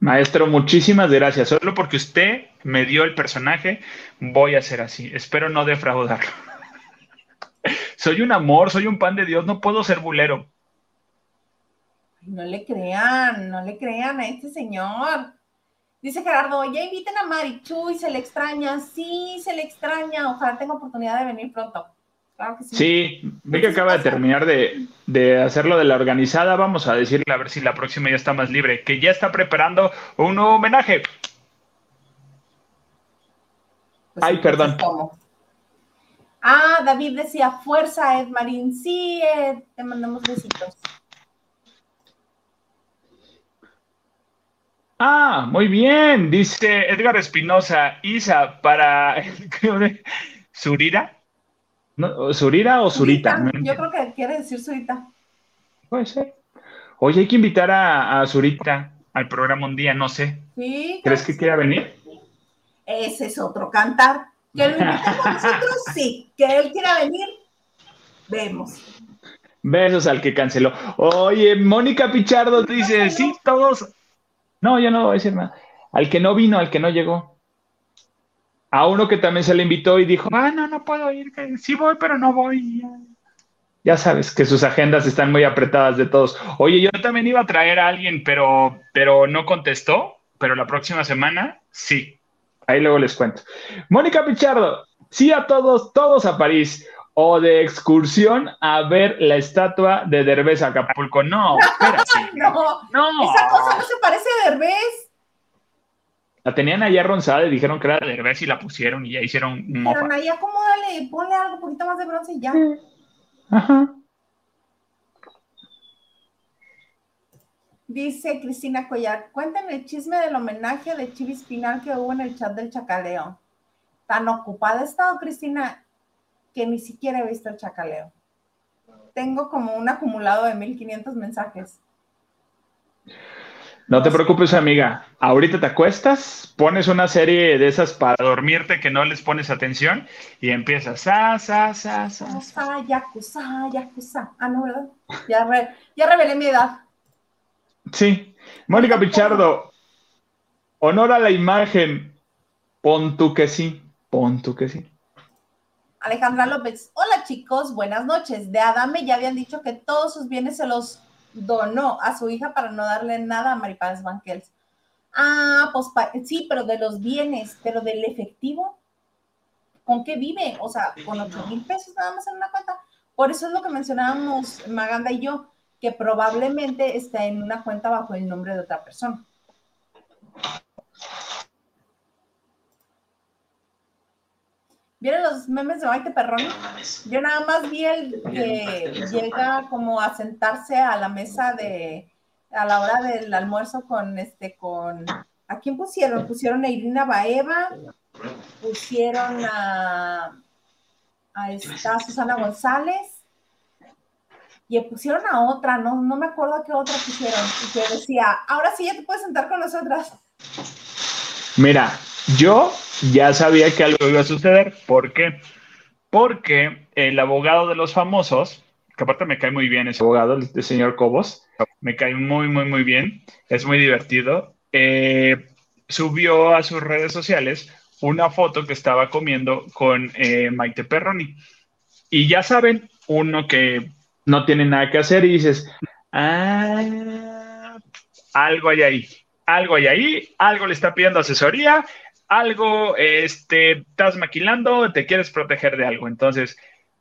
Maestro, muchísimas gracias. Solo porque usted me dio el personaje, voy a ser así. Espero no defraudarlo. soy un amor, soy un pan de Dios, no puedo ser bulero. No le crean, no le crean a este señor. Dice Gerardo, ya inviten a Marichu y se le extraña. Sí, se le extraña. Ojalá tenga oportunidad de venir pronto sí. ve que acaba de terminar de, de, hacerlo de la organizada. Vamos a decirle a ver si la próxima ya está más libre, que ya está preparando un nuevo homenaje. Pues Ay, perdón. Ah, David decía, fuerza, Ed Marín. Sí, Ed, te mandamos besitos. Ah, muy bien, dice Edgar Espinosa, Isa, para Surira. No, ¿Surira o Zurita? Yo creo que quiere decir Zurita. Puede ser. Oye, hay que invitar a, a Zurita al programa un día, no sé. Sí. ¿Crees que quiera venir? Ese es otro cantar. Que lo invitemos nosotros, sí. Que él quiera venir, vemos. Besos al que canceló. Oye, Mónica Pichardo dice, sí, todos. No, yo no voy a decir nada. Al que no vino, al que no llegó a uno que también se le invitó y dijo, ah, no, no puedo ir, sí voy, pero no voy. Ya sabes que sus agendas están muy apretadas de todos. Oye, yo también iba a traer a alguien, pero, pero no contestó, pero la próxima semana sí. Ahí luego les cuento. Mónica Pichardo, sí a todos, todos a París o de excursión a ver la estatua de Derbez Acapulco. No, espérate. no, no. Esa cosa no se parece a Derbez. La tenían allá ronzada y dijeron que era de Derbez y la pusieron y ya hicieron mofa. Pero acomódale, ponle algo un poquito más de bronce y ya. Ajá. Dice Cristina Collar, cuéntenme el chisme del homenaje de Chivis Pinal que hubo en el chat del chacaleo. Tan ocupada he estado, Cristina, que ni siquiera he visto el chacaleo. Tengo como un acumulado de 1500 mensajes. No te preocupes, amiga. Ahorita te acuestas, pones una serie de esas para dormirte que no les pones atención y empiezas. Sa, sa, sa, sa, sa. Yakuza, yakuza. Ah, no, ¿verdad? Ya, ya revelé mi edad. Sí. Mónica Pichardo, honor a la imagen. Pon tú que sí, pon tú que sí. Alejandra López, hola chicos, buenas noches. De Adame ya habían dicho que todos sus bienes se los donó a su hija para no darle nada a Maripaz Banquels. Ah, pues sí, pero de los bienes, pero del efectivo, ¿con qué vive? O sea, con 8 mil pesos nada más en una cuenta. Por eso es lo que mencionábamos Maganda y yo, que probablemente está en una cuenta bajo el nombre de otra persona. ¿Vieron los memes de Maite Perrón? Yo nada más vi el que llega como a sentarse a la mesa de, a la hora del almuerzo con este, con, ¿a quién pusieron? Pusieron a Irina Baeva, pusieron a, a esta Susana González, y pusieron a otra, no, no me acuerdo a qué otra pusieron, y que decía, ahora sí ya te puedes sentar con nosotras. Mira, yo ya sabía que algo iba a suceder. ¿Por qué? Porque el abogado de los famosos, que aparte me cae muy bien ese abogado, el, señor Cobos, me cae muy, muy, muy bien, es muy divertido, eh, subió a sus redes sociales una foto que estaba comiendo con eh, Maite Perroni. Y ya saben, uno que no tiene nada que hacer y dices, ah, algo hay ahí, algo hay ahí, algo le está pidiendo asesoría, algo, este, estás maquilando, te quieres proteger de algo. Entonces,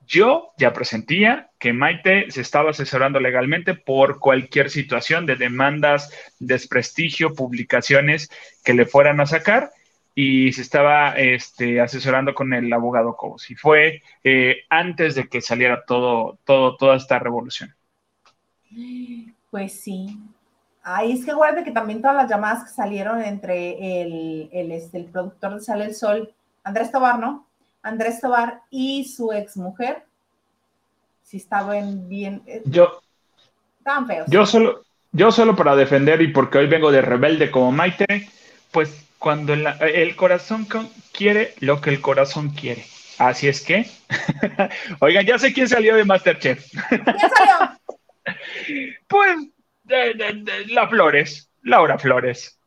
yo ya presentía que Maite se estaba asesorando legalmente por cualquier situación de demandas, desprestigio, publicaciones que le fueran a sacar y se estaba este, asesorando con el abogado Cobos. Y fue eh, antes de que saliera todo, todo, toda esta revolución. Pues sí. Ahí es que guarde que también todas las llamadas que salieron entre el, el, este, el productor de Sale el Sol, Andrés Tobar, ¿no? Andrés Tobar y su ex mujer, si estaban bien. Eh, yo. Estaban feos. Yo solo, yo solo para defender y porque hoy vengo de rebelde como Maite, pues cuando el corazón quiere lo que el corazón quiere. Así es que, oigan, ya sé quién salió de Masterchef. ¿Quién salió? pues, de, la Flores, Laura Flores.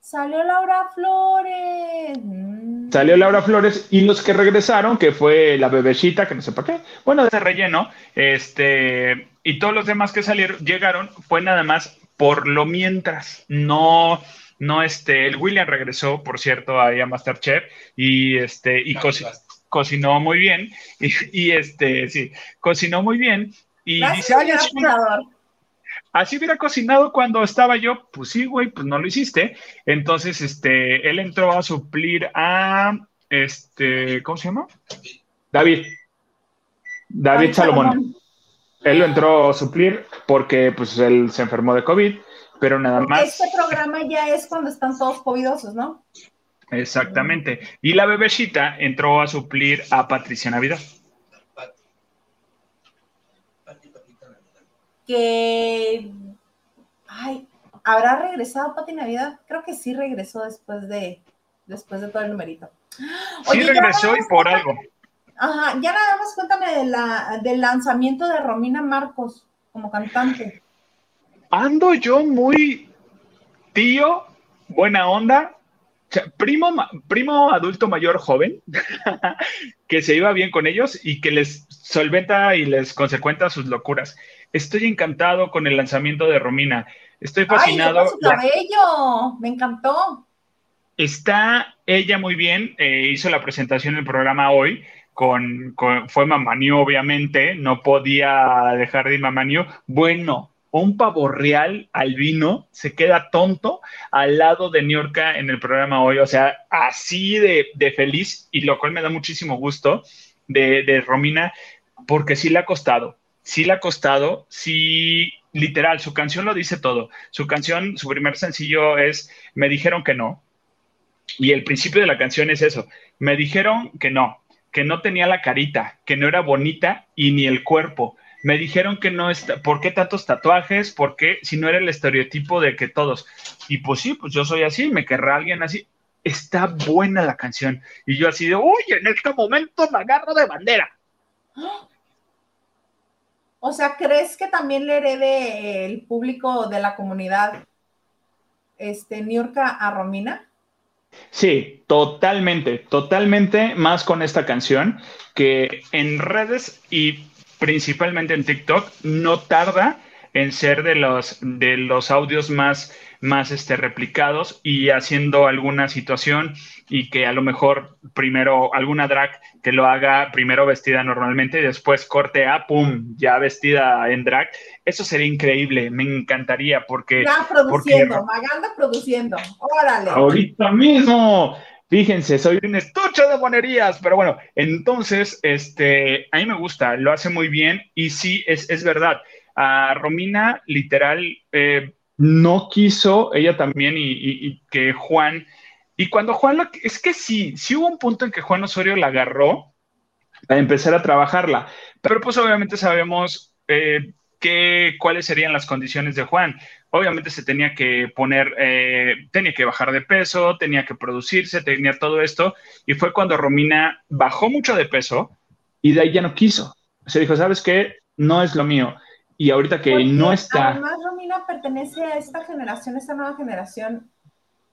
Salió Laura Flores. Mm. Salió Laura Flores y los que regresaron, que fue la bebecita, que no sé por qué, bueno, de relleno, este, y todos los demás que salieron, llegaron, fue nada más por lo mientras, no no, este, el William regresó, por cierto, ahí a Masterchef y, este, y cocinó muy bien. Y, este, sí, cocinó muy bien. Y dice, ay, así hubiera, cocinado cuando estaba yo. Pues sí, güey, pues no lo hiciste. Entonces, este, él entró a suplir a, este, ¿cómo se llama? David. David, Salomón. Él lo entró a suplir porque, pues, él se enfermó de COVID pero nada más. Este programa ya es cuando están todos covidosos, ¿no? Exactamente. Y la bebecita entró a suplir a Patricia Navidad. Que. Ay, ¿habrá regresado Pati Navidad? Creo que sí regresó después de, después de todo el numerito. sí regresó y por algo. Ajá, ya nada más cuéntame de la, del lanzamiento de Romina Marcos como cantante ando yo muy tío, buena onda, primo, primo adulto mayor joven, que se iba bien con ellos y que les solventa y les consecuenta sus locuras. Estoy encantado con el lanzamiento de Romina. Estoy fascinado. ¡Ay, su cabello! Me encantó. Está ella muy bien. Eh, hizo la presentación del programa hoy. Con, con, fue Mamaniu, obviamente, no podía dejar de ir Mamaniu. Bueno, un pavo real albino se queda tonto al lado de Niorca en el programa hoy, o sea, así de, feliz y lo cual me da muchísimo gusto de, Romina, porque sí le ha costado, sí le ha costado, sí, literal, su canción lo dice todo. Su canción, su primer sencillo es Me dijeron que no. Y el principio de la canción es eso, me dijeron que no, que no tenía la carita, que no era bonita y ni el cuerpo me dijeron que no está, ¿por qué tantos tatuajes? ¿Por qué si no era el estereotipo de que todos? Y pues sí, pues yo soy así, me querrá alguien así. Está buena la canción. Y yo así de, uy, en este momento me agarro de bandera. O sea, ¿crees que también le herede el público de la comunidad este, Niurka a Romina? Sí, totalmente, totalmente más con esta canción que en redes y principalmente en TikTok, no tarda en ser de los, de los audios más, más este, replicados y haciendo alguna situación y que a lo mejor primero alguna drag que lo haga primero vestida normalmente y después corte a pum, ya vestida en drag. Eso sería increíble, me encantaría porque... Ya produciendo, Maganda produciendo, órale. Ahorita mismo. Fíjense, soy un estuche de monerías, pero bueno, entonces, este, a mí me gusta, lo hace muy bien y sí, es, es verdad. A Romina, literal, eh, no quiso, ella también, y, que Juan, y cuando Juan, lo, es que sí, sí hubo un punto en que Juan Osorio la agarró para empezar a trabajarla, pero pues obviamente sabemos, eh, qué, cuáles serían las condiciones de Juan. Obviamente se tenía que poner, eh, tenía que bajar de peso, tenía que producirse, tenía todo esto. Y fue cuando Romina bajó mucho de peso y de ahí ya no quiso. Se dijo, ¿sabes qué? No es lo mío. Y ahorita que no está... Además, Romina pertenece a esta generación, esta nueva generación.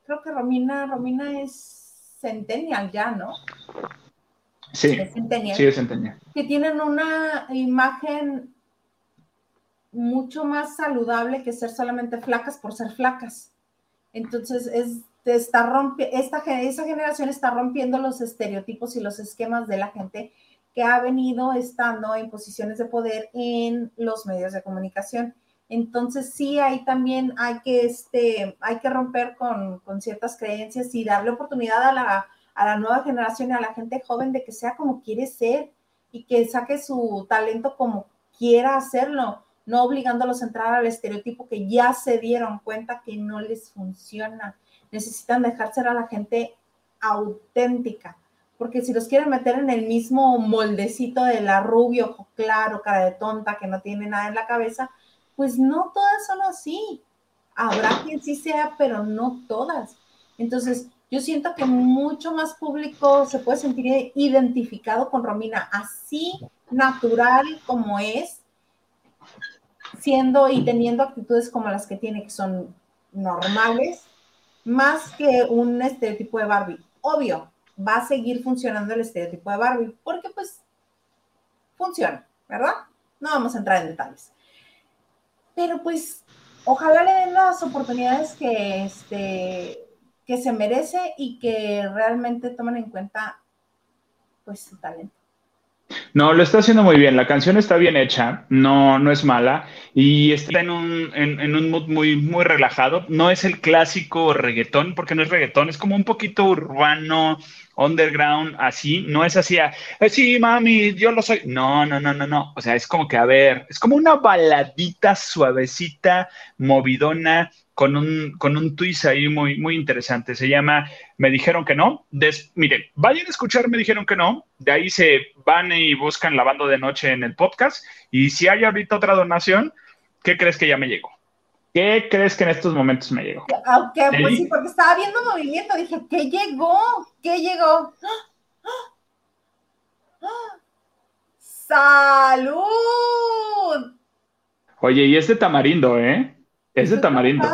Creo que Romina, Romina es centennial ya, ¿no? Sí, sí es centennial. Que tienen una imagen mucho más saludable que ser solamente flacas por ser flacas. Entonces, es, está rompe, esta, esa generación está rompiendo los estereotipos y los esquemas de la gente que ha venido estando en posiciones de poder en los medios de comunicación. Entonces, sí, ahí también hay que, este, hay que romper con, con ciertas creencias y darle oportunidad a la, a la nueva generación y a la gente joven de que sea como quiere ser y que saque su talento como quiera hacerlo no obligándolos a entrar al estereotipo que ya se dieron cuenta que no les funciona. Necesitan dejar ser a la gente auténtica, porque si los quieren meter en el mismo moldecito de la rubio, ojo claro, cara de tonta, que no tiene nada en la cabeza, pues no todas son así. Habrá quien sí sea, pero no todas. Entonces, yo siento que mucho más público se puede sentir identificado con Romina, así natural como es, siendo y teniendo actitudes como las que tiene, que son normales, más que un estereotipo de Barbie. Obvio, va a seguir funcionando el estereotipo de Barbie, porque pues funciona, ¿verdad? No vamos a entrar en detalles. Pero pues, ojalá le den las oportunidades que, este, que se merece y que realmente tomen en cuenta pues su talento. No, lo está haciendo muy bien. La canción está bien hecha, no, no es mala y está en un, en, un mood muy, muy relajado. No es el clásico reggaetón, porque no es reggaetón, es como un poquito urbano, underground, así. No es así, sí, mami, yo lo soy. No, no, no, no, no. O sea, es como que, a ver, es como una baladita suavecita, movidona, con un, con un twist ahí muy, muy interesante. Se llama Me dijeron que no. miren, vayan a escuchar Me dijeron que no. De ahí se van y buscan Lavando de Noche en el podcast. Y si hay ahorita otra donación, ¿qué crees que ya me llegó? ¿Qué crees que en estos momentos me llegó? Aunque, pues sí, porque estaba viendo movimiento. Dije, ¿qué llegó? ¿Qué llegó? ¡Salud! Oye, y este tamarindo, ¿eh? Es de tamarindo.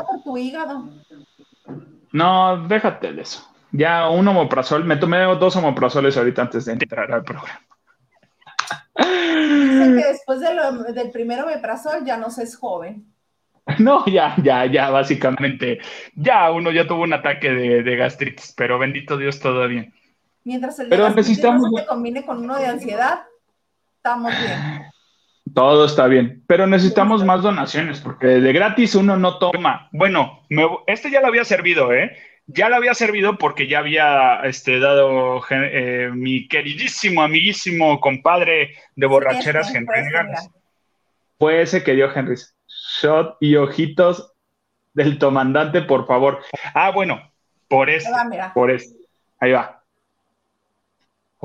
No, déjate de eso. Ya un homoprazol, me tomé dos homoprazoles ahorita antes de entrar al programa. Dicen que después del primer omeprazol ya no se es joven. No, ya, ya, ya, básicamente. Ya uno ya tuvo un ataque de, gastritis, pero bendito Dios, todo bien. Mientras el pero necesitamos... no se combine con uno de ansiedad, estamos bien. Todo está bien, pero necesitamos más donaciones porque de gratis uno no toma. Bueno, este ya lo había servido, ¿eh? Ya lo había servido porque ya había este, dado eh, mi queridísimo, amiguísimo compadre de borracheras, sí, Henry Fue ese que dio Henry. Shot y ojitos del comandante, por favor. Ah, bueno, por eso. Por eso. Ahí va.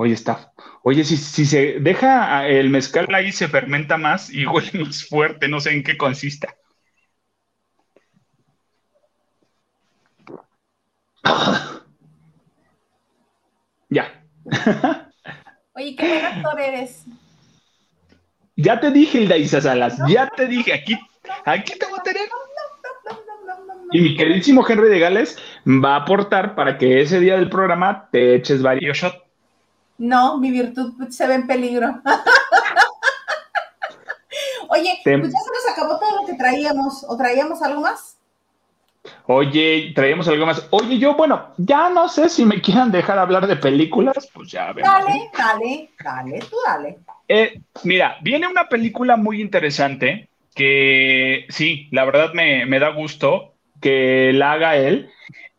Oye, está. Oye, si, si se deja el mezcal ahí, se fermenta más y huele más fuerte. No sé en qué consista. Ya. Oye, qué buen actor eres. Ya te dije, Hilda Isa Salas, ya te dije, aquí, aquí te voy a tener. Y mi queridísimo Henry de Gales va a aportar para que ese día del programa te eches varios shots. No, mi virtud se ve en peligro. Oye, pues ya se nos acabó todo lo que traíamos. ¿O traíamos algo más? Oye, traíamos algo más. Oye, yo, bueno, ya no sé si me quieran dejar hablar de películas, pues ya vemos. Dale, dale, dale, tú dale. Eh, mira, viene una película muy interesante que sí, la verdad me, me da gusto que la haga él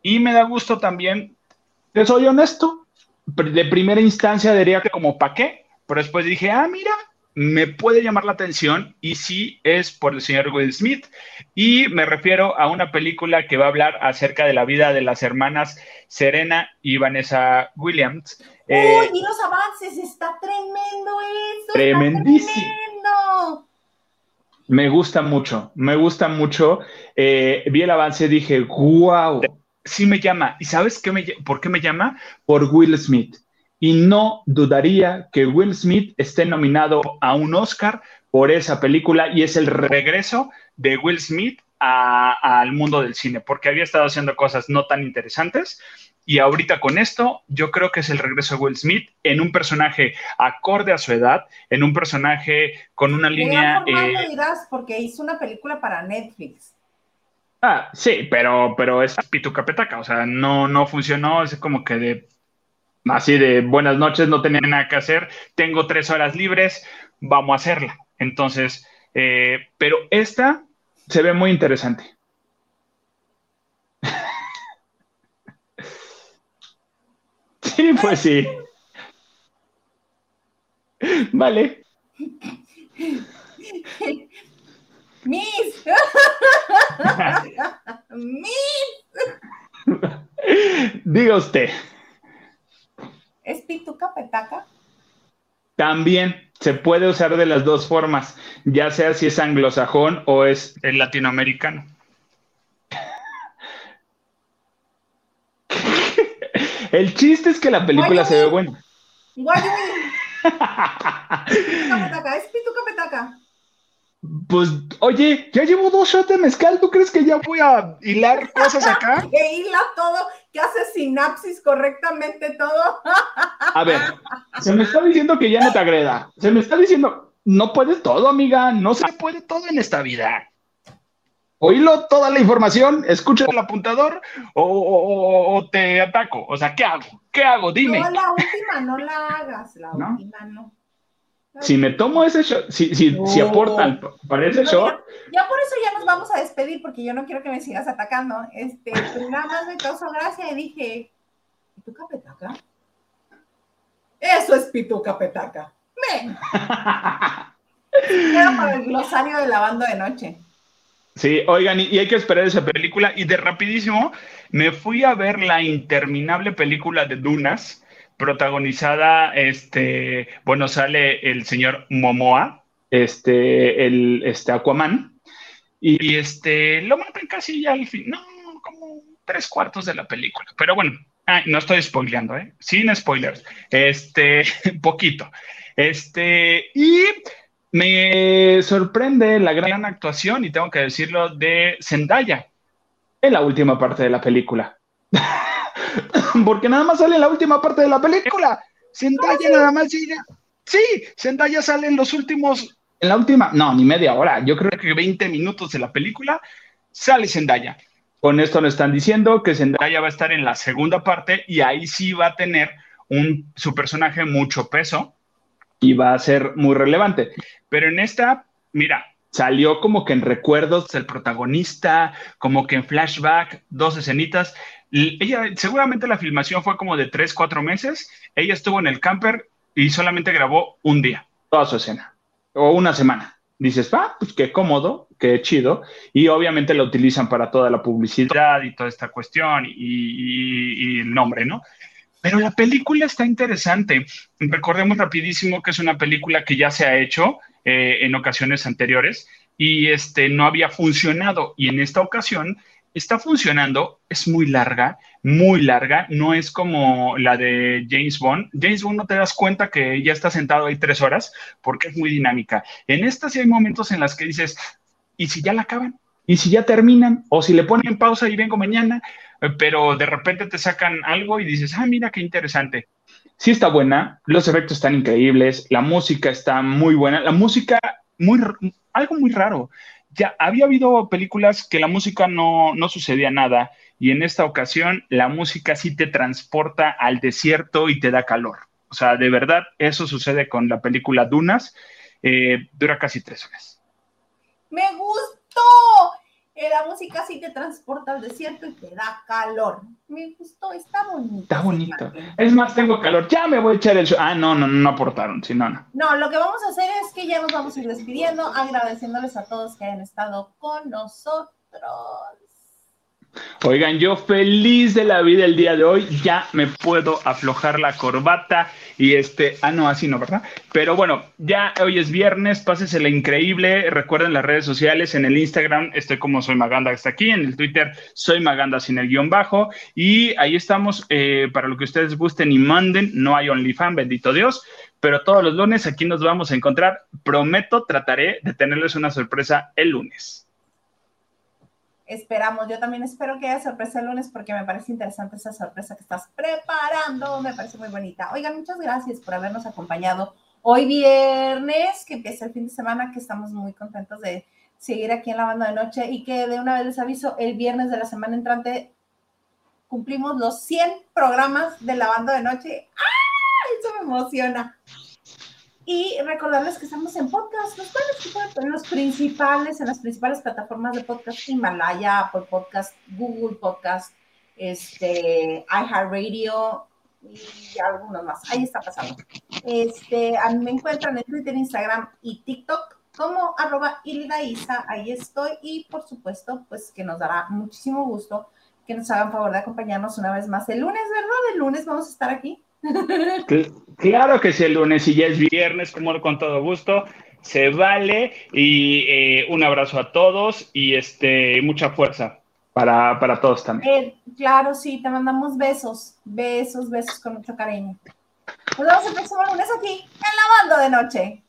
y me da gusto también, que soy honesto, de primera instancia diría que como para qué, pero después dije, ah, mira, me puede llamar la atención y sí es por el señor Will Smith. Y me refiero a una película que va a hablar acerca de la vida de las hermanas Serena y Vanessa Williams. ¡Uy, eh, y los avances! ¡Está tremendo eso! Tremendísimo. Me gusta mucho, me gusta mucho. Eh, vi el avance y dije, wow, sí me llama. ¿Y sabes qué me, por qué me llama? Por Will Smith. Y no dudaría que Will Smith esté nominado a un Oscar por esa película y es el regreso de Will Smith al mundo del cine, porque había estado haciendo cosas no tan interesantes. Y ahorita con esto, yo creo que es el regreso de Will Smith en un personaje acorde a su edad, en un personaje con una línea. Eh, dirás porque hizo una película para Netflix. Ah, sí, pero, pero es pituca petaca, o sea, no, no funcionó, es como que de así de buenas noches, no tenía nada que hacer, tengo tres horas libres, vamos a hacerla. Entonces, eh, pero esta se ve muy interesante. sí, pues sí. Vale. Miss. Miss. Diga usted. ¿Es pituca petaca? También se puede usar de las dos formas, ya sea si es anglosajón o es el latinoamericano. el chiste es que la película se ve buena. ¿Es pituca petaca? Pues, oye, ya llevo dos shots de mezcal, ¿tú crees que ya voy a hilar cosas acá? que hila todo, que hace sinapsis correctamente todo. a ver, se me está diciendo que ya no te agreda. Se me está diciendo, no puedes todo, amiga, no se puede todo en esta vida. Oílo toda la información, escucha el apuntador o, te ataco. O sea, ¿qué hago? ¿Qué hago? Dime. No, la última no la hagas, la última no si me tomo ese shot, si, si, si aportan para ese shot. Ya, por eso ya nos vamos a despedir, porque yo no quiero que me sigas atacando. Este, nada más me causó gracia y dije, ¿pituca petaca? Eso es pituca petaca. ¡Me! Era para el glosario de la banda de noche. Sí, oigan, y, hay que esperar esa película. Y de rapidísimo, me fui a ver la interminable película de Dunas protagonizada, este, bueno, sale el señor Momoa, este, el, este Aquaman, y, este, lo matan casi ya al fin, no, como tres cuartos de la película, pero bueno, no estoy spoileando, ¿eh? Sin spoilers, este, poquito, este, y me sorprende la gran actuación, y tengo que decirlo, de Zendaya en la última parte de la película. porque nada más sale en la última parte de la película. Zendaya nada más sigue. Sí, Zendaya sale en los últimos, en la última, no, ni media hora, yo creo que 20 minutos de la película, sale Zendaya. Con esto nos están diciendo que Zendaya va a estar en la segunda parte y ahí sí va a tener un, su personaje mucho peso y va a ser muy relevante. Pero en esta, mira, salió como que en recuerdos del protagonista, como que en flashback, dos escenitas. Ella, seguramente la filmación fue como de tres, cuatro meses. Ella estuvo en el camper y solamente grabó un día, toda su escena, o una semana. Dices, ah, pues qué cómodo, qué chido. Y obviamente lo utilizan para toda la publicidad y toda esta cuestión y, el nombre, ¿no? Pero la película está interesante. Recordemos rapidísimo que es una película que ya se ha hecho eh, en ocasiones anteriores y este, no había funcionado. Y en esta ocasión está funcionando, es muy larga, muy larga, no es como la de James Bond. James Bond no te das cuenta que ya está sentado ahí tres horas porque es muy dinámica. En esta sí hay momentos en las que dices, ¿y si ya la acaban? ¿Y si ya terminan? O si le ponen pausa y vengo mañana, pero de repente te sacan algo y dices, ah, mira qué interesante. Sí está buena, los efectos están increíbles, la música está muy buena, la música, muy, algo muy raro ya había habido películas que la música no, sucedía nada y en esta ocasión la música sí te transporta al desierto y te da calor. O sea, de verdad, eso sucede con la película Dunas. Eh, dura casi tres horas. Me gustó la música sí te transporta al desierto y te da calor. Me gustó, está bonito. Está bonito. Es más, tengo calor. Ya me voy a echar el show. Ah, no, no, no aportaron. Sí, no, no. No, lo que vamos a hacer es que ya nos vamos a ir despidiendo, agradeciéndoles a todos que hayan estado con nosotros. Oigan, yo feliz de la vida el día de hoy, ya me puedo aflojar la corbata y este, ah, no, así no, ¿verdad? Pero bueno, ya hoy es viernes, pásesela increíble, recuerden las redes sociales, en el Instagram estoy como soy Maganda, está aquí, en el Twitter soy Maganda sin el guion bajo y ahí estamos eh, para lo que ustedes gusten y manden, no hay OnlyFans, bendito Dios, pero todos los lunes aquí nos vamos a encontrar, prometo, trataré de tenerles una sorpresa el lunes esperamos. Yo también espero que haya sorpresa el lunes porque me parece interesante esa sorpresa que estás preparando. Me parece muy bonita. Oigan, muchas gracias por habernos acompañado hoy viernes, que empieza el fin de semana, que estamos muy contentos de seguir aquí en la banda de noche y que de una vez les aviso, el viernes de la semana entrante cumplimos los 100 programas de la banda de noche. ¡Ah! Eso me emociona. Y recordarles que estamos en podcast, los pueden poner los principales, en las principales plataformas de podcast, Himalaya, Apple Podcast, Google Podcast, este, iHeartRadio y algunos más. Ahí está pasando. Este, a mí me encuentran en Twitter, Instagram y TikTok como arroba ahí estoy y por supuesto, pues que nos dará muchísimo gusto que nos hagan favor de acompañarnos una vez más el lunes, ¿verdad? El lunes vamos a estar aquí Claro que sí, el lunes y ya es viernes, como con todo gusto, se vale y eh, un abrazo a todos y este mucha fuerza para, todos también. Eh, claro, sí, te mandamos besos, besos, besos con mucho cariño. Nos vemos el próximo lunes aquí en la banda de noche.